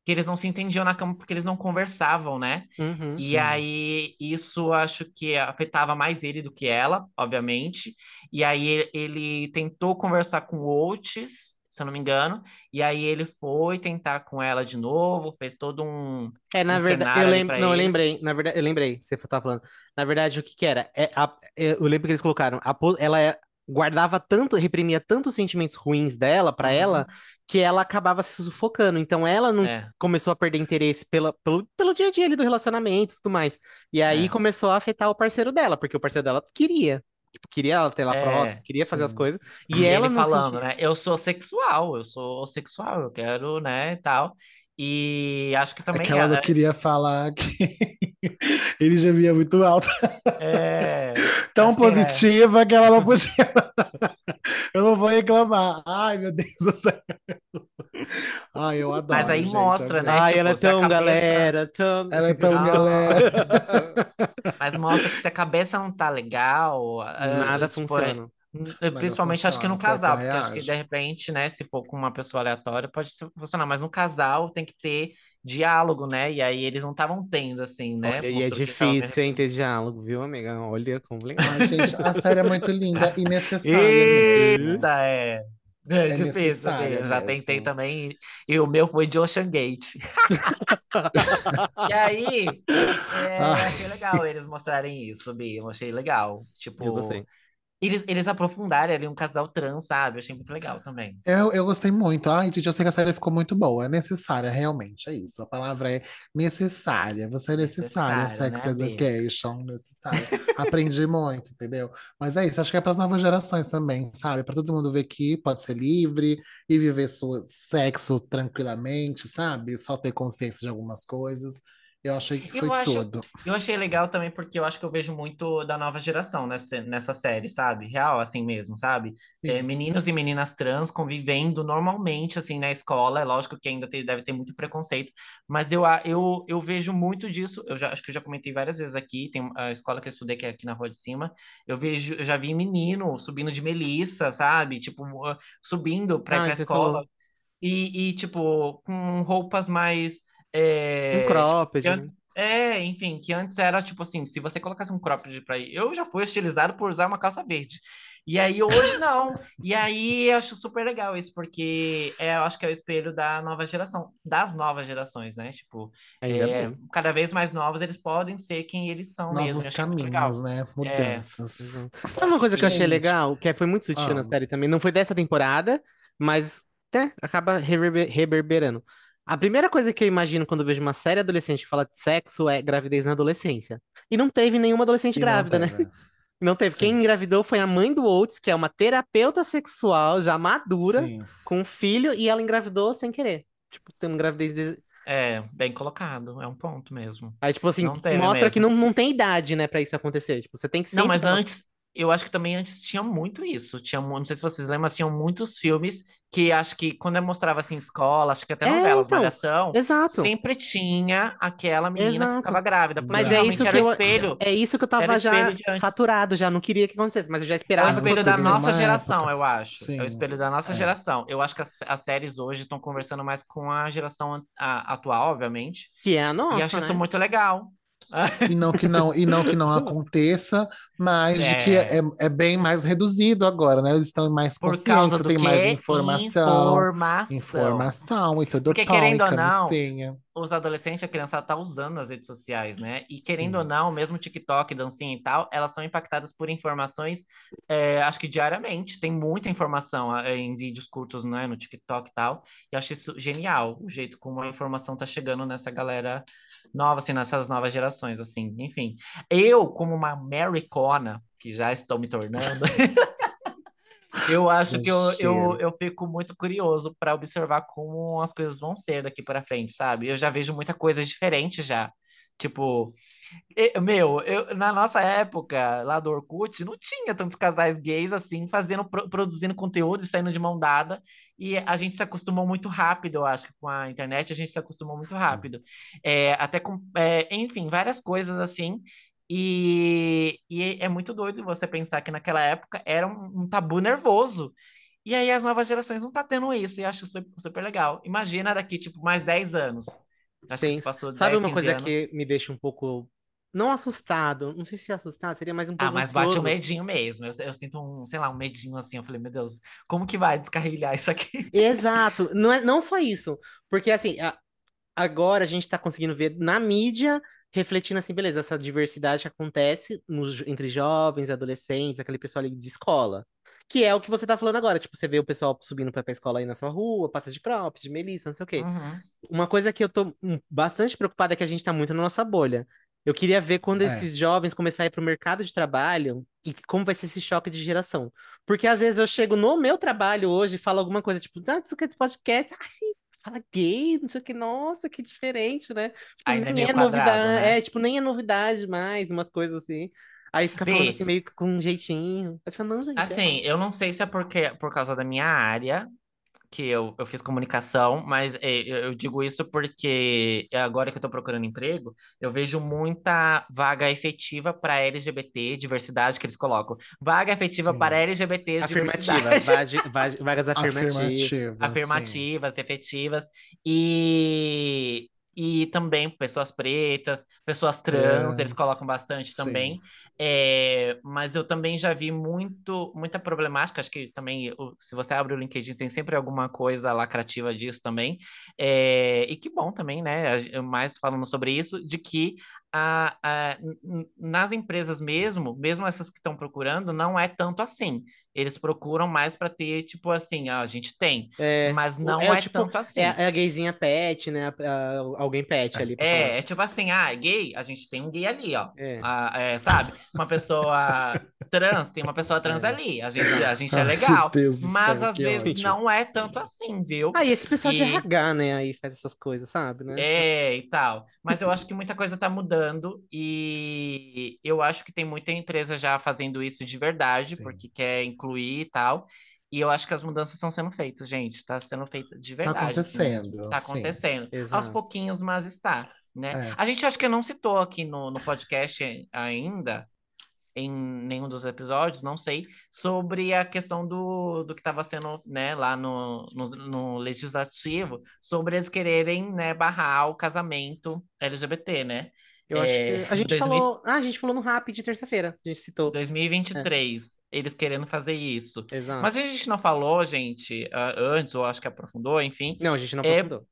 que eles não se entendiam na cama porque eles não conversavam, né? Uhum. E Sim. aí, isso acho que afetava mais ele do que ela, obviamente. E aí, ele, tentou conversar com o Oates, se eu não me engano. E aí, ele foi tentar com ela de novo, fez todo um. É, na um verdade, eu lembro, não, eu lembrei, na verdade, eu lembrei, você tava falando. Na verdade, o que que era? É, a- é, eu lembro que eles colocaram, a ela é- guardava tanto, reprimia tantos sentimentos ruins dela, pra Uhum. ela, que ela acabava se sufocando. Então, ela não É, começou a perder interesse pela, pelo, pelo dia a dia ali do relacionamento e tudo mais. E aí É. começou a afetar o parceiro dela, porque o parceiro dela queria. Tipo, queria ela ter ela É, próxima, queria fazer as sim. coisas. E E ela falando, sentia. né? Eu sou sexual, eu sou sexual, eu quero, né, e tal. E acho que É também que ela não é, queria falar que ele gemia muito alto. é, Tão acho que é. positiva que ela não podia. Eu não vou reclamar. Ai, meu Deus do céu. Ai, eu adoro, Mas aí gente, mostra, né? Ai, tipo, ela é tão cabeça- galera, tão. Ela é tão Não. galera. Mas mostra que se a cabeça não tá legal, Nada tipo, é- funciona. Principalmente acho que no corpo casal, porque acho que reage. de repente, né, se for com uma pessoa aleatória, pode ser- funcionar, mas no casal tem que ter diálogo, né? E aí eles não estavam tendo, assim, né? Olha, e é difícil, hein, ter diálogo, viu, amiga? Olha, complicado. Ai, gente, a série é muito linda e necessária. Eita, é. É É difícil, eu já mesmo. tentei também, e o meu foi de Ocean Gate. E aí, é, achei legal eles mostrarem isso, Bia, eu achei legal. Tipo, Eu gostei. Eles, eles aprofundarem ali um casal trans, sabe? Eu achei muito legal também. Eu, eu gostei muito. Ai, gente, eu sei que a série ficou muito boa. É necessária, realmente. É isso. A palavra é necessária. Você é necessária. Necessária, Sex né? Education, necessária. Aprendi muito, entendeu? Mas é isso. Acho que é para as novas gerações também, sabe? Para todo mundo ver que pode ser livre e viver seu sexo tranquilamente, sabe? Só ter consciência de algumas coisas. Eu achei que Eu foi acho- tudo. Eu achei legal também porque eu acho que eu vejo muito da nova geração nessa, nessa série, sabe? Real, assim mesmo, sabe? É, meninos e meninas trans convivendo normalmente, assim, na escola. É lógico que ainda tem- deve ter muito preconceito, mas eu, a- eu, eu vejo muito disso. Eu já, acho que eu já comentei várias vezes aqui. Tem a escola que eu estudei, que é aqui na Rua de Cima. Eu vejo, eu já vi menino subindo de Melissa, sabe? Tipo, uh, subindo pra ir Ah, pra você escola. E, e, tipo, com roupas mais. É, Um cropped, né? antes- é, enfim, que antes era tipo assim, se você colocasse um cropped pra ir, eu já fui estilizado por usar uma calça verde. E aí hoje não. E aí eu acho super legal isso, porque é, eu acho que é o espelho da nova geração, das novas gerações, né? Tipo, é, cada vez mais novos eles podem ser quem eles são mesmo. Novos legal. caminhos, né? Mudanças. Uhum. Sabe uma coisa que eu achei legal, que foi muito sutil na Ah. série também? Não foi dessa temporada, mas né, acaba reverber- reverberando. A primeira coisa que eu imagino quando eu vejo uma série adolescente que fala de sexo é gravidez na adolescência. E não teve nenhuma adolescente E não grávida, né? teve. Não teve. Quem Sim. engravidou foi a mãe do Oates, que é uma terapeuta sexual já madura, Sim. com um filho, e ela engravidou sem querer. Tipo, tendo gravidez. de- É, bem colocado, é um ponto mesmo. Aí, tipo assim, Não teve mostra que mesmo. não, não tem idade, né, pra isso acontecer. Tipo, você tem que Não, sempre mas antes, eu acho que também antes tinha muito isso. Tinha, não sei se vocês lembram, mas tinham muitos filmes que acho que quando eu mostrava assim, escola, acho que até É, novelas, então, Malhação, exato. sempre tinha aquela menina que Exato. ficava grávida, porque Mas é realmente isso era que o eu, espelho, é isso que eu tava já saturado, já não queria que acontecesse, mas eu já É o esperava. Espelho da nossa geração, época. eu acho. É o Sim. espelho da nossa É. geração. Eu acho que as, as séries hoje estão conversando mais com a geração an- a- atual, obviamente. Que é a E nossa, acho isso né? muito legal. E não que não, e não que não aconteça, mas de que É. é, é bem mais reduzido agora, né? Eles estão mais Por conscientes, tem mais informação, Informação. informação e tudo Porque, tom, querendo ou não, os adolescentes, a criançada tá usando as redes sociais, né? E querendo Sim. ou não, mesmo TikTok, dancinha e tal, elas são impactadas por informações, é, acho que diariamente. Tem muita informação é, em vídeos curtos, né? No TikTok e tal. E acho isso genial, o jeito como a informação tá chegando nessa galera nova, assim, nessas novas gerações, assim. Enfim, eu, como uma Americana, que já estou me tornando, eu acho que eu, eu, eu fico muito curioso para observar como as coisas vão ser daqui para frente, sabe? Eu já vejo muita coisa diferente já. Tipo, meu, eu, na nossa época, lá do Orkut, não tinha tantos casais gays assim, fazendo, pro- produzindo conteúdo e saindo de mão dada. E a gente se acostumou muito rápido, eu acho que com a internet a gente se acostumou muito rápido. É, até com, é, enfim, várias coisas assim. E, e é muito doido você pensar que naquela época era um, um tabu nervoso. E aí as novas gerações não tá tendo isso, e acho su- super legal. Imagina daqui, tipo, mais 10 anos. Acho Sim. Sabe 10, uma 15 coisa anos. que me deixa um pouco, não assustado, não sei se assustado, seria mais um Ah, pouco mas bate um ansioso. medinho mesmo. Eu, eu sinto um, sei lá, um medinho assim. Eu falei, meu Deus, como que vai descarrilhar isso aqui? Exato, não é não só isso, porque assim, a- agora a gente tá conseguindo ver na mídia refletindo assim, beleza, essa diversidade que acontece nos, entre jovens, adolescentes, aquele pessoal ali de escola. Que é o que você tá falando agora, tipo, você vê o pessoal subindo pra, pra escola aí na sua rua, passa de props, de Melissa, não sei o quê. Uhum. Uma coisa que eu tô hum, bastante preocupada é que a gente tá muito na nossa bolha. Eu queria ver quando É. esses jovens começarem a ir pro mercado de trabalho e como vai ser esse choque de geração. Porque às vezes eu chego no meu trabalho hoje e falo alguma coisa, tipo, ah, isso aqui é podcast, ah, sim, fala gay, não sei o que, nossa, que diferente, né? Tipo, Ainda é nem é quadrado, novidade, né? é, tipo, nem é novidade mais, umas coisas assim. Aí fica falando Bê, assim, meio que com um jeitinho. Aí fala, não, gente, é assim, eu não sei se é porque, por causa da minha área, que eu, eu fiz comunicação, mas é, eu, digo isso porque agora que eu estou procurando emprego, eu vejo muita vaga efetiva para LGBT, diversidade que eles colocam. Vaga efetiva Sim. para LGBTs, afirmativa, vage- vagas afirmativas. Afirmativa, sim. afirmativas, efetivas, e, e também pessoas pretas, pessoas trans, eles Trans, colocam bastante também. É, mas eu também já vi muito, muita problemática, acho que também, se você abre o LinkedIn, tem sempre alguma coisa lacrativa disso também. É, e que bom também, né? Mais falando sobre isso, de que a, a- nas empresas mesmo, mesmo essas que estão procurando, não é tanto assim. Eles procuram mais para ter, tipo assim, ah, a gente tem, É, mas não é é tipo, tanto assim. é, a- é a gayzinha pet, né? A- a- alguém pet ali. É, é tipo assim, ah, gay, a gente tem um gay ali, ó. É. Ah, é, sabe? Uma pessoa trans, tem uma pessoa trans É. ali. A gente, a gente é legal. Mas céu, às vezes ódio. não é tanto assim, viu? Ah, e esse pessoal de E- RH, né? Aí faz essas coisas, sabe, né? É, e tal. Mas eu acho que muita coisa tá mudando e eu acho que tem muita empresa já fazendo isso de verdade, Sim. porque quer incluir e tal. E eu acho que as mudanças estão sendo feitas, gente. Tá sendo feita de Tá verdade, assim mesmo. acontecendo, Tá sim. acontecendo. Aos Exato. pouquinhos, mas está, né? É. A gente acho que não citou aqui no, no podcast ainda, em nenhum dos episódios, não sei, sobre a questão do, do que estava sendo, né, lá no, no, no legislativo, sobre eles quererem, né, barrar o casamento LGBT, né? Eu acho É, que a gente 2000 falou. Ah, a gente falou no Rap de terça-feira. A gente citou. 2023, eles querendo fazer isso. Exato. Mas a gente não falou, gente, ah, antes, ou acho que aprofundou, enfim, Não, a gente não É, aprofundou.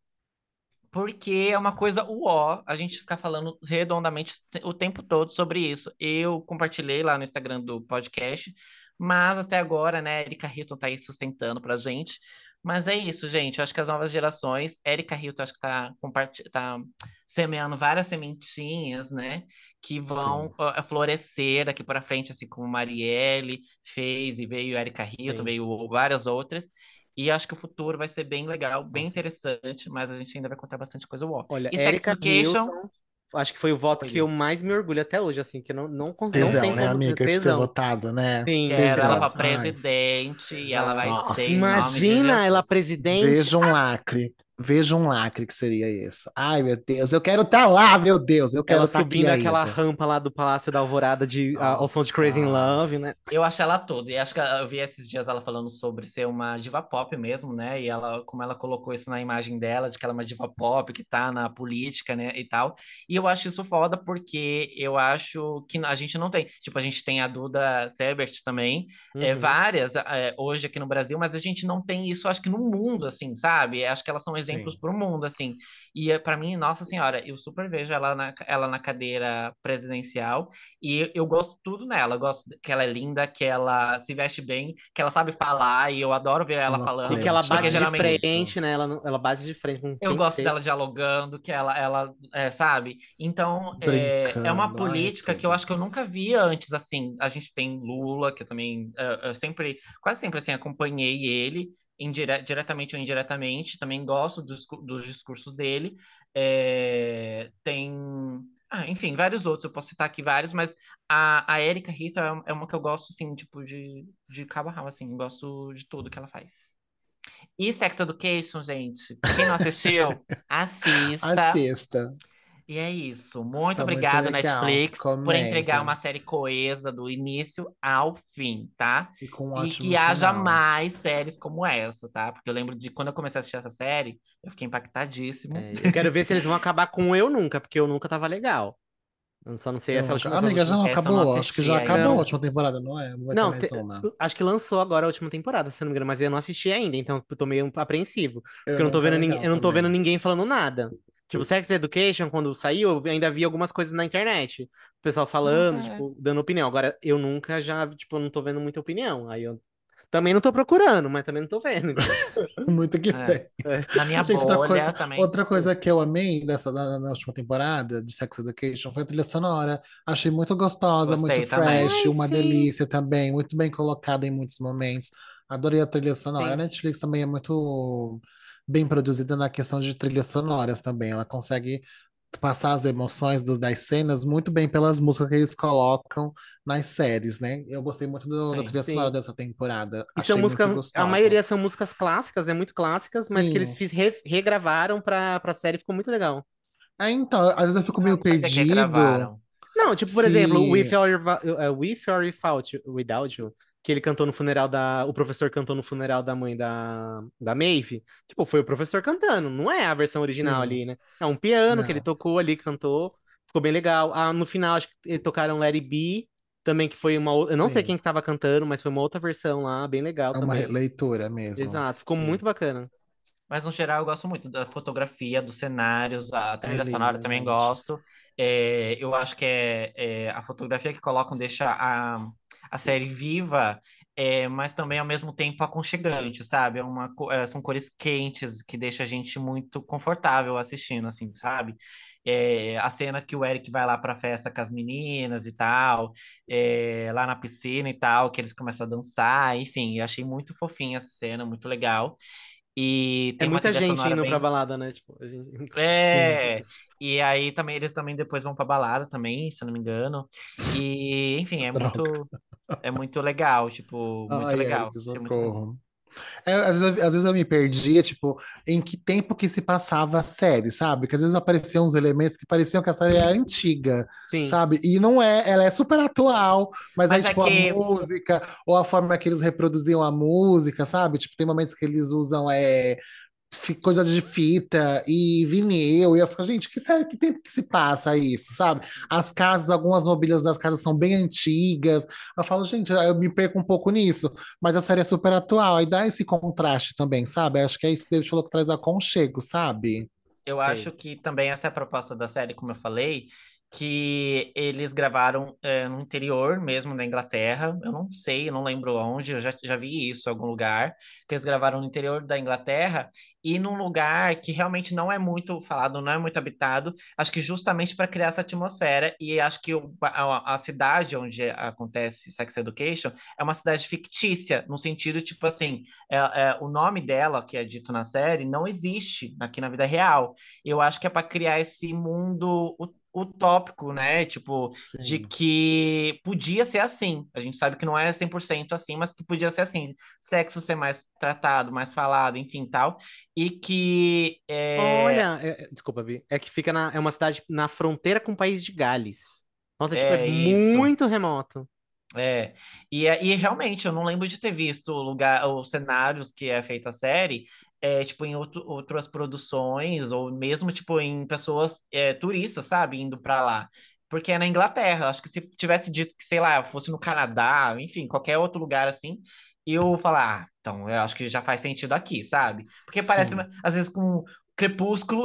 porque é uma coisa uó, a gente ficar falando redondamente o tempo todo sobre isso. Eu compartilhei lá no Instagram do podcast, mas até agora, né, Erika Hilton tá aí sustentando pra gente. Mas é isso, gente. Eu acho que as novas gerações, Erika Hilton, acho que tá, comparti- tá semeando várias sementinhas, né, que vão Sim. ó, florescer daqui para frente, assim como Marielle fez e veio Erika Hilton, Sim. veio várias outras. E acho que o futuro vai ser bem legal, bem Nossa. interessante, mas a gente ainda vai contar bastante coisa uó. Olha, E Erika Hilton. Acho que foi o voto Foi que eu mais me orgulho até hoje, assim, que não, não, cons- não Tesão, tem né, amiga, de ter tesão. votado, né? Sim, Quero ela Tesão. pra Ai. presidente e ela vai Nossa. ser em nome de Imagina ela presidente. Veja um lacre. Veja um lacre que seria isso. Ai, meu Deus, eu quero estar lá, meu Deus, eu quero Ela estar subindo aqui aquela ainda. rampa lá do Palácio da Alvorada de, a- ao som de Crazy in. Love, né? Eu acho ela toda. E acho que eu vi esses dias ela falando sobre ser uma diva pop mesmo, né? E ela, como ela colocou isso na imagem dela, de que ela é uma diva pop, que tá na política, né? E tal. E eu acho isso foda porque eu acho que a gente não tem. Tipo, a gente tem a Duda Sebert também, é, Uhum. várias é, hoje aqui no Brasil, mas a gente não tem isso, acho que no mundo, assim, sabe? Acho que elas são exemplos Sim. pro mundo, assim. E é, para mim, nossa senhora, eu super vejo ela na, ela na cadeira presidencial e eu gosto tudo nela. Eu gosto que ela é linda, que ela se veste bem, que ela sabe falar e eu adoro ver ela falando. E que ela bate porque de geralmente frente, né? Ela, não- ela bate de frente com eu gosto seja. dela dialogando, que ela, ela é, sabe? Então, é, é uma Brincando, ai, política que eu acho que eu nunca vi antes, assim. A gente tem Lula, que eu também, é, eu sempre, quase sempre, assim, acompanhei ele, indire diretamente ou indiretamente. Também gosto dos, dos discursos dele. É, tem... Ah, enfim, vários outros, eu posso citar aqui vários, mas a, a Erika Rita é, é uma que eu gosto, assim, tipo, de, de cabo a rabo, assim, gosto de tudo que ela faz. E Sex Education, gente, quem não assistiu, assista. Assista. E é isso. Muito Tá muito obrigado, legal. Netflix, por entregar Comenta. uma série coesa do início ao fim, tá? E com um E que haja final. mais séries como essa, tá? Porque eu lembro de quando eu comecei a assistir essa série, eu fiquei impactadíssimo. É, eu quero ver se eles vão acabar com Eu Nunca, porque Eu Nunca tava legal. Eu só não sei Eu essa nunca- última. Amiga, já não eu não acabou? Acho que já acabou ainda. a última temporada, não é? Vai Não, ter mais te- uma. acho que lançou agora a última temporada, se eu não me engano, mas eu não assisti ainda, então eu tô meio apreensivo. Porque eu não tô vendo, ninguém, eu não tô também. vendo ninguém falando nada. Tipo, Sex Education, quando saiu, eu ainda vi algumas coisas na internet. O pessoal falando, Nossa, é. tipo, dando opinião. Agora, eu nunca já, tipo, eu não tô vendo muita opinião. Aí eu também não tô procurando, mas também não tô vendo. Muito que É. bem. Na minha Gente, outra bolha coisa, também. outra coisa que eu amei dessa, da, última temporada de Sex Education foi a trilha sonora. Achei muito gostosa, Gostei muito também. fresh, Ai, uma sim. delícia também, muito bem colocada em muitos momentos. Adorei a trilha sonora. Sim. A Netflix também é muito bem produzida na questão de trilhas sonoras também. Ela consegue passar as emoções dos- das cenas muito bem pelas músicas que eles colocam nas séries, né? Eu gostei muito do- da Sim, trilha sim. sonora dessa temporada. E Achei são músicas, a maioria são músicas clássicas, né? Muito clássicas, mas que eles Sim. fiz, re- regravaram pra, pra série, ficou muito legal. É, então, às vezes eu fico Ah, meio perdido. Não, tipo, por exemplo, With or, uh, With or Without You, Without You, que ele cantou no funeral da. O professor cantou no funeral da mãe da, da Maeve. Tipo, foi o professor cantando, não é a versão original Sim. ali, né? É um piano que ele Não. tocou ali, cantou, ficou bem legal. Ah, no final, acho que tocaram It Be, também, que foi uma outra. Eu não sei Sim. quem que tava cantando, mas foi uma outra versão lá, bem legal É uma também. releitura mesmo. Exato, ficou Sim. muito bacana. Mas no geral eu gosto muito da fotografia, dos cenários, a trilha sonora linda, também gosto. É, eu acho que é, é, a fotografia que colocam deixa a, a série viva, é, mas também ao mesmo tempo aconchegante, sabe? É uma, é, são cores quentes que deixa a gente muito confortável assistindo, assim, sabe? É, a cena que o Eric vai lá pra festa com as meninas e tal, é, lá na piscina e tal, que eles começam a dançar, enfim, eu achei muito fofinha essa cena, muito legal. E É tem uma muita gente indo bem... pra balada, né? Tipo, gente... É, e aí também eles também depois vão pra balada também, se eu não me engano. E, enfim, é Droga. muito é muito legal, tipo, muito Ai, legal. Muito socorro. É, às vezes, às vezes eu me perdia, tipo, em que tempo que se passava a série, sabe? Porque às vezes apareciam uns elementos que pareciam que a série era antiga, Sim. sabe? E não é, ela é super atual, mas aí, Mas é tipo, que- a música, ou a forma que eles reproduziam a música, sabe? Tipo, tem momentos que eles usam é, coisa de fita e vinil, e eu fico, gente, que série, que tempo que se passa isso, sabe? As casas, algumas mobílias das casas são bem antigas. Eu falo, gente, eu me perco um pouco nisso, mas a série é super atual, aí dá esse contraste também, sabe? Acho que é isso que David falou que traz aconchego, sabe? Eu Sei. acho que também essa é a proposta da série, como eu falei, que eles gravaram é, no interior mesmo da Inglaterra. Eu não sei, não lembro onde, eu já, já vi isso em algum lugar, que eles gravaram no interior da Inglaterra e num lugar que realmente não é muito falado, não é muito habitado, acho que justamente para criar essa atmosfera. E acho que o- a, a cidade onde acontece Sex Education é uma cidade fictícia, no sentido, tipo assim, é, é, o nome dela, que é dito na série, não existe aqui na vida real. Eu acho que é para criar esse mundo utópico, né? Tipo, de Sim. que podia ser assim. A gente sabe que não é 100% assim, mas que podia ser assim. Sexo ser mais tratado, mais falado, enfim, tal. E que é, Olha, é- é- desculpa, Bi. É que fica na, é uma cidade na fronteira com o país de Gales. Nossa, tipo, é é muito remoto. É, e, é- e realmente eu não lembro de ter visto lugar, os cenários que é feita a série, é, tipo, em outro- outras produções, ou mesmo, tipo, em pessoas, é, turistas, sabe, indo pra lá. Porque é na Inglaterra, acho que se tivesse dito que, sei lá, fosse no Canadá, enfim, qualquer outro lugar assim, eu falar, ah, então, eu acho que já faz sentido aqui, sabe? Porque parece, Sim. às vezes, com Crepúsculo,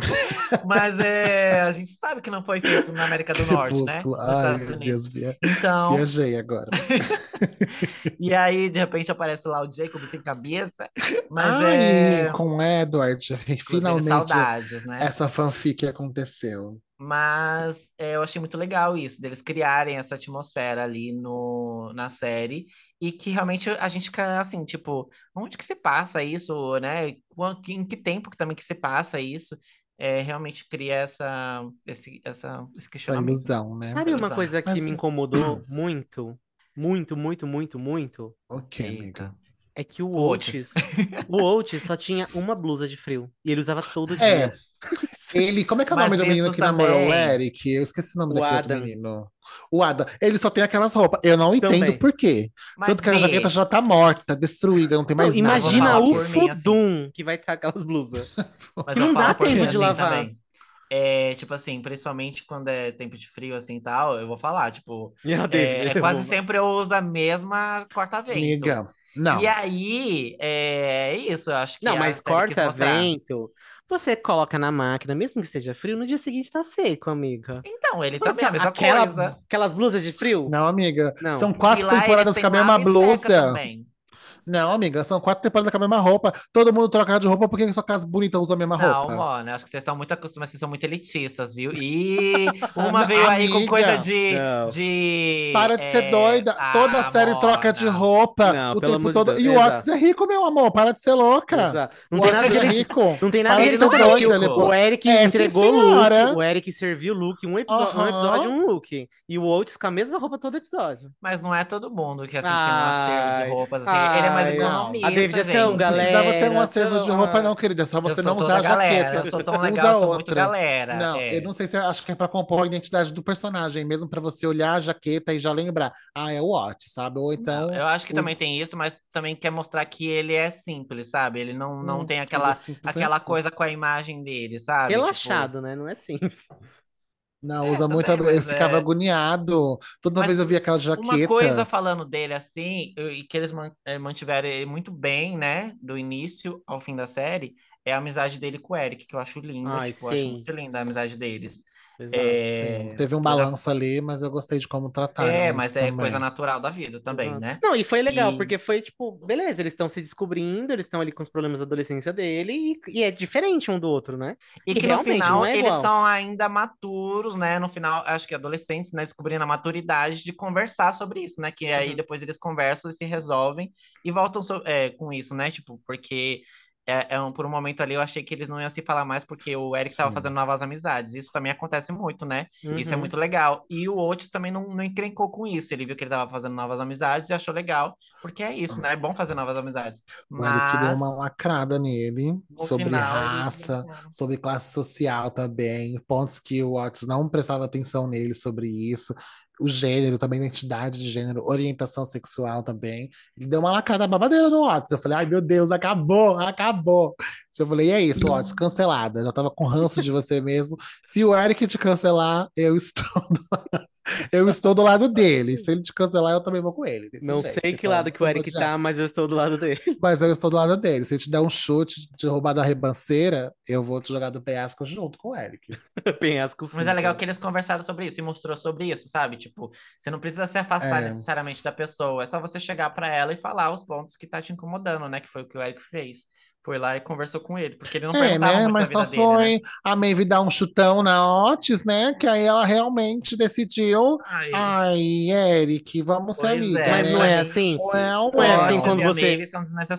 mas é, a gente sabe que não foi feito na América do Norte, né? Crepúsculo. Nos Ai, Estados meu Unidos. Deus, via- Então, viajei agora. e aí, de repente, aparece lá o Jacob sem cabeça. Mas Ai, é. com Edward, finalmente saudades, né? essa fanfic aconteceu. Mas é, eu achei muito legal isso, deles criarem essa atmosfera ali no, na série. E que realmente a gente fica assim, tipo, onde que se passa isso, né? Em que tempo que também que se passa isso? É, realmente cria essa, esse, essa, esse Essa questionamento. ilusão, né? Sabe uma coisa que Mas- me incomodou muito? Muito, muito, muito, muito? Ok, Eita. amiga. É que o O Oates. Oates, o Oates só tinha uma blusa de frio. E ele usava todo É, dia. Ele, como é que é o nome do menino que namorou o também- Eric? Eu esqueci o nome O daquele outro Adam. menino. O Adam. Ele só tem aquelas roupas. Eu não entendo Também. por quê. Mas Tanto que a jaqueta já tá morta, destruída, não tem Não, mais nada. imagina o assim. fudum que vai estar aquelas blusas. Mas não dá mim tempo de assim lavar. também. É, tipo assim, principalmente quando é tempo de frio assim e tal, eu vou falar, tipo, Meu é, Deus, é eu quase sempre eu uso a mesma corta-vento. Amiga, não. E aí, é isso, eu acho que Não, mas corta-vento, você coloca na máquina, mesmo que esteja frio, no dia seguinte tá seco, amiga. Então, ele também é a mesma Aquela, coisa. aquelas blusas de frio? Não, amiga. Não. São quatro temporadas com a mesma blusa. também. Não, amiga, são quatro temporadas com a mesma roupa. Todo mundo troca de roupa porque só casa bonita usa a mesma Não, roupa. mano, acho que vocês estão muito acostumados, vocês são muito elitistas, viu? E uma Não, veio aí com coisa de, Não. de Para de ser é, doida. Toda ah, série troca de Mona. roupa Não, o tempo de todo. Deus, E o. Otis é rico, meu amor. Para de ser louca. Exato. Não O tem Otis nada de é rico. Não tem nada Para de ser não é doida. rico. ele- O Eric É, entregou o look, o Eric serviu o look, um episódio, um episódio, um look. E o Oates com a mesma roupa todo episódio. Mas não é todo mundo que assim, tem um acervo de roupas assim. Ele é mais economista, A David é tão gente. Não precisava ter um acervo de roupa, não, querida. É só você não usar a galera, jaqueta. eu sou tão Usa legal, eu sou muito outra. galera. Não, é. eu não sei se acho que é pra compor a identidade do personagem, mesmo pra você olhar a jaqueta e já lembrar. Ah, é o Otis, sabe? Ou então. Não, eu acho que o- também tem isso, mas também quer mostrar que ele é simples, sabe? Ele não, não Hum, tem ele aquela, é simples, aquela coisa com a imagem dele, sabe? Tipo, Relaxado, né? Não é simples. Não, É, usa também, muito. Eu ficava é- agoniado. Toda Mas vez eu via aquela Uma jaqueta. coisa falando dele assim, e que eles eh, mantiveram ele muito bem, né? Do início ao fim da série, é a amizade dele com o Eric, que eu acho linda. Ai, tipo, eu acho muito linda a amizade deles. Exato. É, teve um balanço ali, mas eu gostei de como trataram É, isso mas é também. coisa natural da vida também, Exato. né? Não, e foi legal, E- porque foi tipo, beleza, eles estão se descobrindo, eles estão ali com os problemas da adolescência dele, e, e é diferente um do outro, né? E E que no final é eles são ainda maturos, né? No final, acho que adolescentes, né? Descobrindo a maturidade de conversar sobre isso, né? Que aí Uhum. depois eles conversam e se resolvem e voltam so- é, com isso, né? Tipo, porque é, é um, por um momento ali eu achei que eles não iam se falar mais porque o Eric tava Sim. fazendo novas amizades. Isso também acontece muito, né? Isso é Uhum. muito legal. E o Otis também não, não encrencou com isso. Ele viu que ele tava fazendo novas amizades e achou legal, porque é isso, né? É bom fazer novas amizades. O Eric deu uma lacrada nele sobre final, raça, não- sobre classe social também, pontos que o Otis não prestava atenção nele sobre isso, o gênero também, identidade de gênero, orientação sexual também. Ele deu uma lacrada babadeira no Otis. Eu falei, ai meu Deus, acabou, acabou. Eu falei, e é isso, Otis, cancelada. Já tava com ranço de você mesmo. Se o Eric te cancelar, eu estou do lado, eu estou do lado dele. Se ele te cancelar, eu também vou com ele. Não jeito. sei que Então, lado que o Eric tá, mas eu estou do lado dele. Mas eu estou do lado dele. Se ele te der um chute de roubar da rebanceira, eu vou te jogar do penhasco junto com o Eric. Penhasco Mas é legal sim, que eles conversaram sobre isso e mostrou sobre isso, sabe? Tipo, você não precisa se afastar É. necessariamente da pessoa, é só você chegar pra ela e falar os pontos que tá te incomodando, né? Que foi o que o Eric fez. Foi lá e conversou com ele, porque ele não É, perguntava né? muito Mas só dele, né? foi a Maeve dar um chutão na Otis, né? Que aí ela realmente decidiu. Ai, Ai, Eric, vamos ser Pois amiga, é. Mas né? não é assim? Well, Não é assim quando você-.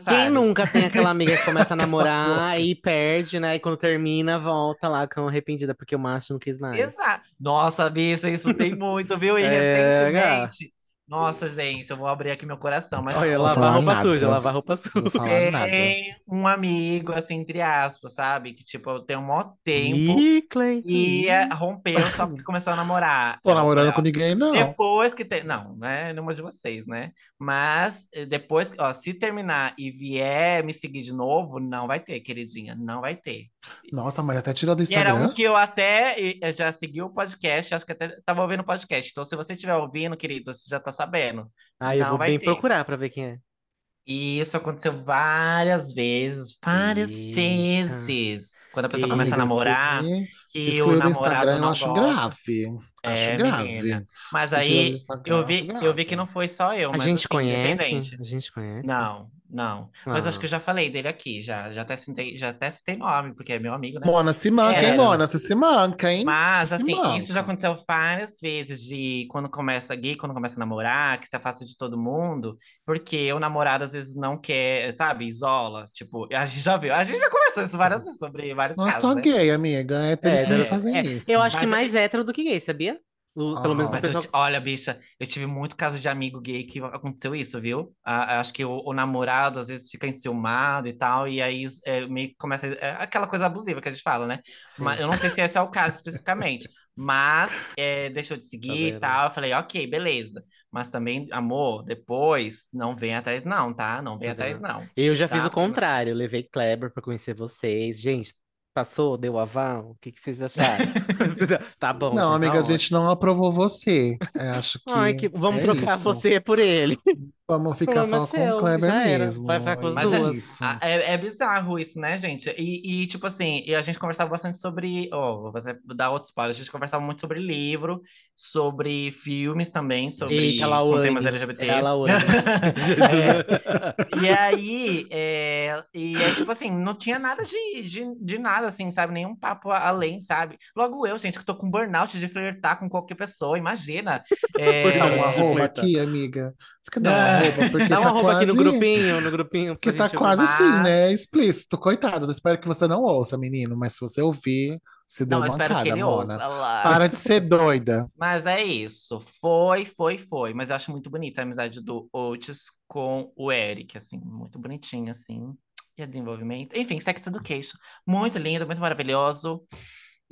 Quem nunca tem aquela amiga que começa a namorar e perde, né? E quando termina, volta lá com arrependida porque o macho não quis mais. Exato. Nossa, bicho, isso tem muito, viu? E É, recentemente. Nossa, gente, eu vou abrir aqui meu coração, mas Olha, Vou lavar roupa nada. suja, lavar roupa suja. tem um amigo, assim, entre aspas, sabe? Que, tipo, tem um maior tempo Ih, Cleiton. e é, rompeu só porque começou a namorar. Tô namorando com ninguém, não. Depois que tem. Não, não é nenhuma de vocês, né? Mas eh, depois, ó, se terminar e vier me seguir de novo, não vai ter, queridinha. Não vai ter. Nossa, mas até tirou do E era Instagram. um que eu até eh, eu já segui o podcast, acho que até tava ouvindo o podcast. Então, se você estiver ouvindo, querido, você já tá sabendo. Ah, eu Não vou vai bem ter. procurar pra ver quem é. E isso aconteceu várias vezes, várias Eita. vezes. Quando a pessoa começa a namorar, se, se que o excluiu do namorado Instagram, eu não acho gosta. grave. Acho É, grave. menina. Mas Se do aí Instagram, eu acho vi, eu grave. vi que não foi só eu, A mas gente assim, conhece? independente. A gente conhece? Não, não. Mas acho Ah. que eu já falei dele aqui, já, já até citei, já até citei nome, porque é meu amigo, né? Mona, se manca, hein, É. Mona? Você se manca, hein? Mas, se assim, isso já aconteceu várias vezes de quando começa gay, quando começa a namorar, que se afasta de todo mundo, porque o namorado às vezes não quer, sabe, isola. Tipo, a gente já viu, a gente já conversou isso várias vezes sobre vários Não é casos, só né? gay, amiga. É, também é, fazem É, isso. eu acho que Mas- mais hétero do que gay, sabia? O- Pelo menos Ah. Mas pessoal. olha, bicha, eu tive muito caso de amigo gay que aconteceu isso, viu? Ah, acho que o, o namorado às vezes fica enciumado e tal, e aí é, meio que começa. É aquela coisa abusiva que a gente fala, né? Sim. Mas eu não sei se esse é o caso especificamente. Mas é, deixou de seguir e vendo? tal. Eu falei, ok, beleza. Mas também, amor, depois não vem atrás, não, tá? Não vem Tá atrás, não. Eu já fiz Tá? o contrário, eu levei Kleber pra conhecer vocês. Gente, passou? Deu aval? O que, que vocês acharam? Tá bom, Não, tá amiga, a gente não aprovou você. É, acho que Ai, que... Vamos é trocar isso. você por ele. Vamos ficar problema só é com seu, o Kleber já era. mesmo. Vai ficar com as Mas é- duas. isso. Ah, É, é bizarro isso, né, gente? E, e, tipo assim, e a gente conversava bastante sobre. Ó, vou fazer- dar outro spoiler. A gente conversava muito sobre livro, sobre filmes também, sobre Eita, com temas LGBT. É. É. E aí, é, e é tipo assim, não tinha nada de, de, de nada, assim, sabe? Nenhum papo além, sabe? Logo eu, gente, que tô com burnout de flertar com qualquer pessoa, imagina. É, Dá um Burnout. aqui, amiga. Você quer dar Ah. arroba? Porque Dá uma tá roupa aqui no quase- grupinho, no grupinho. Porque tá quase assim, né? Explícito. Coitado, eu espero que você não ouça, menino. Mas se você ouvir, se deu não, mancada, Mona. Para de ser doida. Mas é isso. Foi, foi, foi. Mas eu acho muito bonita a amizade do Otis com o Eric, assim, muito bonitinho, assim. E o desenvolvimento. Enfim, Sex Education. Muito lindo, muito maravilhoso.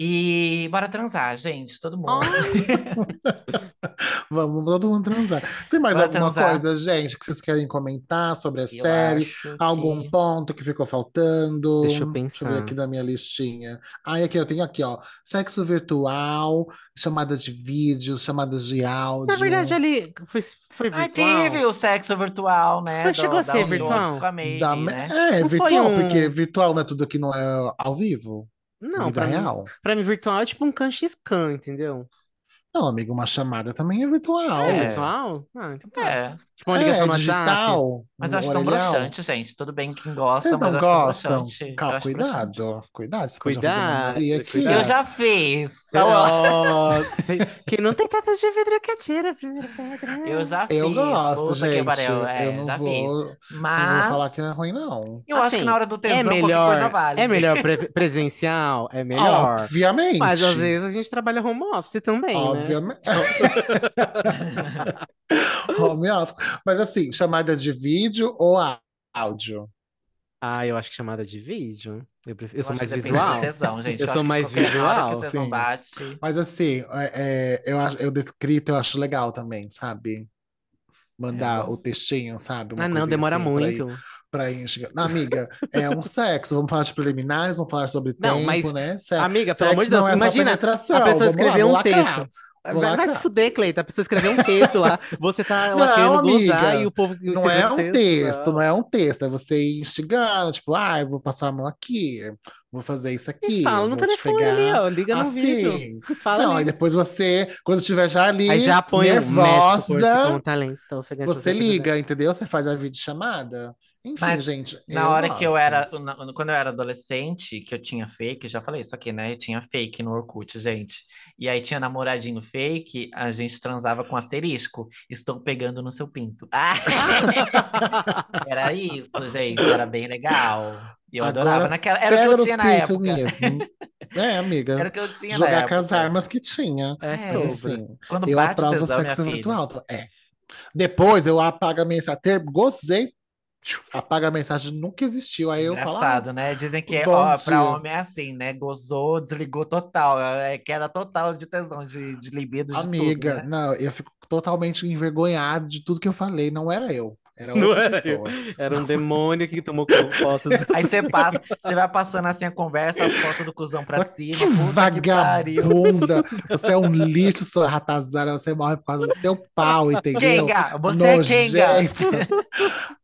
E bora transar, gente, todo mundo. Vamos todo mundo transar. Tem mais Bora alguma transar. coisa, gente, que vocês querem comentar sobre a Eu série? Algum que- ponto que ficou faltando? Deixa eu Deixa eu ver pensar. aqui da minha listinha. Ah, aqui eu tenho aqui, ó. Sexo virtual, chamada de vídeo, chamadas de áudio. Na verdade, ali foi, foi Ah, virtual. teve o sexo virtual, né? Mas chegou a do- ser virtual? Com a Da- né? É, Não virtual, um- porque virtual não é tudo que não é ao vivo, Não, vida pra mim, real. pra mim virtual é tipo um Kanxiskan, entendeu? Não, amigo, uma chamada também é virtual. É É. virtual? Ah, então tá. É. Tipo uma ligação É, no WhatsApp. digital, Mas eu acho tão broxante, gente. Tudo bem quem gosta, Vocês mas não eu acho tão gostam? broxante. Eu Calma, broxante. cuidado, cuidado, você Cuidado, aqui. cuidado. Eu já fiz. Ó, Quem não tem tetas de vidro que atira a primeira pedra. Eu já fiz. Eu gosto, Puta que gente. pariu. É, eu não já vou, fiz. não vou Mas falar que não é ruim, não. eu acho que Assim, na hora do É tesão, qualquer melhor, coisa vale. é melhor pre- presencial, é melhor. Obviamente. Mas às vezes a gente trabalha home office também, né? Home office. Mas assim, chamada de vídeo ou áudio? Ah, eu acho que chamada de vídeo. Eu, prefiro, eu sou acho mais visual. Eu acho sou mais visual, sim. bate. Mas assim, é, é, eu, acho, eu descrito, eu acho legal também, sabe? Mandar É, eu o textinho, sabe? Uma Ah, não, demora assim, pra ir- muito. Pra ir enxergar. Não, amiga, é um sexo. Vamos falar de preliminares, vamos falar sobre Não, tempo, mas, né? Se- Amiga, pelo sexo amor de Deus, é só imagina penetração. a pessoa Vamos lá, escrever vou um texto. Vou Vai, vai se fuder, Cleita. A pessoa escrever um texto lá. Você tá lá Não, querendo gozar amiga, e o povo Não é um texto, não é um texto, é você instigando, tipo, ah, eu vou passar a mão aqui, vou fazer isso aqui, E fala no telefone ali, pegar ó. Liga no assim. vídeo. Fala Não, ali. depois você, quando estiver já ali, Aí já põe o médico por nervosa, talento, estou ofegante, você liga, entendeu? Você faz a videochamada. Enfim, Mas gente, Na hora que eu gosto. era, quando eu era adolescente, que eu tinha fake, já falei isso aqui, né? Eu tinha fake no Orkut, gente. E aí tinha namoradinho fake, a gente transava com asterisco. Estou pegando no seu pinto. Ah! Era isso, gente. Era bem legal. E eu adorava. Agora Naquela, era o que eu tinha na época. mesmo. É, amiga. Era o que eu tinha na Jogar com as época. armas que tinha. É Mas assim, Quando eu bate aprovo o tesão, sexo filha. virtual. É. Depois eu apago a mensagem. Gozei. Apaga a mensagem, nunca existiu. Aí eu falo, ah, Engraçado, né? Dizem que bom ó, pra homem é assim, né? Gozou, desligou total. É queda total de tesão, de, de libido, de tudo, amiga, né? não, eu fico totalmente envergonhado de tudo que eu falei. Não era eu, era Não outra era eu. pessoa. Era um demônio que tomou posse. Aí você passa, você vai passando assim a conversa, as fotos do cuzão pra cima. Que Puta que vagabunda! Você é um lixo, sua ratazana. Você morre por causa do seu pau, entendeu? Kenga, você é Kenga. Nojento.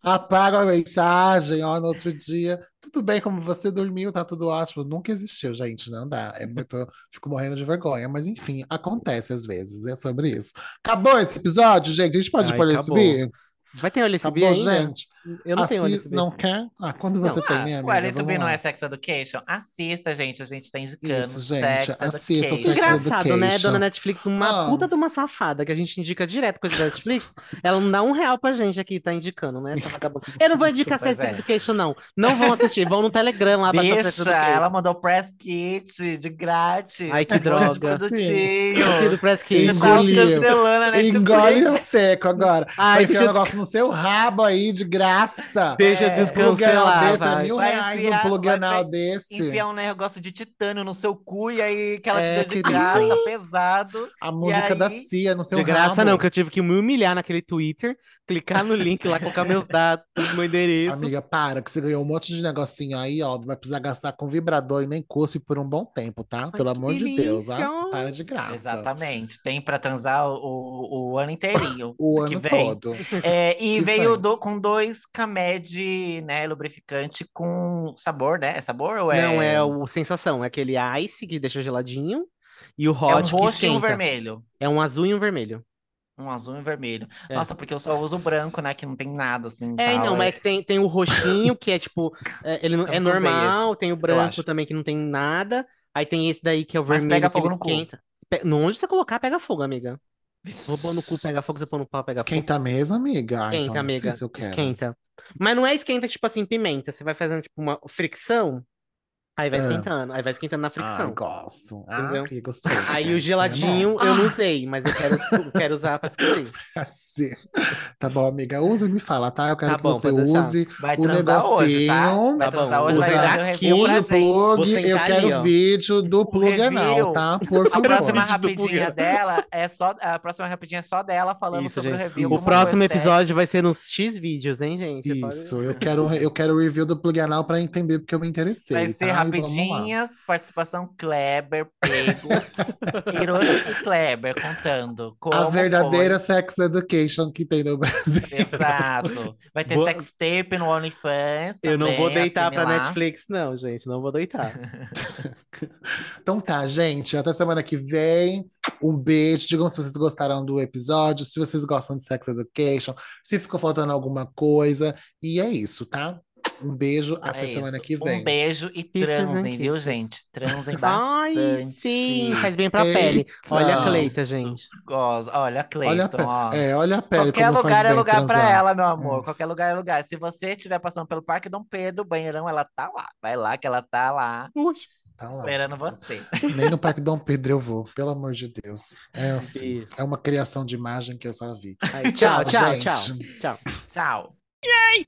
Apaga a mensagem, ó, no outro dia. Tudo bem, como você dormiu, tá tudo ótimo. Nunca existiu, gente, não dá. É muito. Fico morrendo de vergonha, mas enfim, acontece às vezes. É sobre isso. Acabou esse episódio, gente? A gente pode Ai, pôr acabou. USB? Vai ter LSB Acabou, ainda? gente? Eu não tenho Assi- LSB. Não quer? Ah, quando você Não. tem, Ah, né, o amiga? LSB não é Sex Education? Assista, gente. A gente tá indicando Isso, gente, Sex assista Education. Sex Engraçado, né? Education. Dona Netflix, uma Ah. puta de uma safada que a gente indica direto coisa da Netflix. Ela não dá um real pra gente aqui, tá indicando, né? Eu não vou indicar Sex é. Education, não. Não vão assistir, vão no Telegram lá baixar Sex Education. ela mandou press kit de grátis. Ai, que droga. Esqueci do Press Kit. Você tá Engoliu. cancelando a Netflix. Engole o seco agora. Ai, Vai deixa um negócio no seu rabo aí, de graça. deixa eu É, descancelar, desse é mil Vai reais enfiar- um plug vai anal pe- desse. Enfiar um negócio de titânio no seu cu e aí que ela te É, deu de querido. graça, pesado. A música da aí- Cia no seu De graça rabo. não, que eu tive que me humilhar naquele Twitter, clicar no link lá, colocar meus dados, meu endereço. Amiga, para, que você ganhou um monte de negocinho aí, ó. Vai precisar gastar com vibrador e nem cuspe por um bom tempo, tá? Pelo amor de Deus, delícia. ó. Para de graça. Exatamente. Tem pra transar o, o, ano inteirinho. O que ano vem. todo. É, e Que veio do- com dois Camed, né, lubrificante com sabor, né? É sabor ou é? Não, é o sensação, é aquele ice que deixa geladinho e o É um hot que roxo e um vermelho. É um azul e um vermelho. Um azul e um vermelho. É. Nossa, porque eu só uso o branco, né? Que não tem nada assim. É, tal, não, mas é que tem, tem o roxinho, que é tipo, é, ele é usei normal, tem o branco também que não tem nada. Aí tem esse daí que é o Mas vermelho pega que ele fogo no cu. esquenta. Pe- no onde você colocar, pega fogo, amiga. Pôr no cu, pega fogo, você pôr no pau, pega fogo. Esquenta mesmo, amiga? Ah, Esquenta, então amiga. se eu quero. Esquenta. Mas não é esquenta, tipo assim, pimenta. Você vai fazendo, tipo, uma fricção, aí vai É. esquentando. Aí vai esquentando na fricção. gosto. Entendeu? Ah, que gostoso. Aí o geladinho eu Ah. não usei, mas eu quero, eu quero usar pra descobrir. Assim. Tá bom, amiga. Usa e me fala, tá? Eu quero Tá que bom, você use Vai o transar hoje, tá? negocinho. Vai Tá bom, hoje, vai aqui review pra o plug. Eu quero ali, ó. vídeo do plug anal, review. tá? Por A favor. próxima do plug rapidinha dela é só. A próxima rapidinha é só dela falando Isso, sobre o gente. review. Isso. O próximo foi o sexo. episódio vai ser nos X vídeos, hein, gente? Isso, eu quero, eu quero o review do plug anal pra entender porque eu me interessei, Vai ser tá? Rapidinhas, participação Kleber, Pego, Hiroshi e Kleber contando como A verdadeira foi. sex education que tem no Brasil. Exato. Vai ter Vou- sex tape no OnlyFans Eu não vou também, deitar pra assine lá. Netflix, não, gente. Não vou deitar. Então tá, gente. Até semana que vem. Um beijo. Digam se vocês gostaram do episódio, se vocês gostam de Sex Education, se ficou faltando alguma coisa. E é isso, tá? Um beijo. Até É semana isso. que vem. Um beijo e transem, viu, kisses. gente? Transem Ai, bastante. sim, faz bem pra pele. Olha a Eita. Cleita, gente. Gosto. Olha, Olha a Cleiton, pele. ó. É, olha a pele Qualquer como faz lugar é bem lugar pra transar. ela, meu amor. Hum. Qualquer lugar é lugar. Se você estiver passando pelo Parque Dom Pedro, banheirão, ela tá lá. Vai lá que ela tá lá, Puxa. Tá lá. esperando você. Nem no Parque Dom Pedro eu vou, pelo amor de Deus. É assim. É uma criação de imagem que eu só vi. Ai, tchau, Tchau, tchau, gente. tchau. Tchau. Tchau.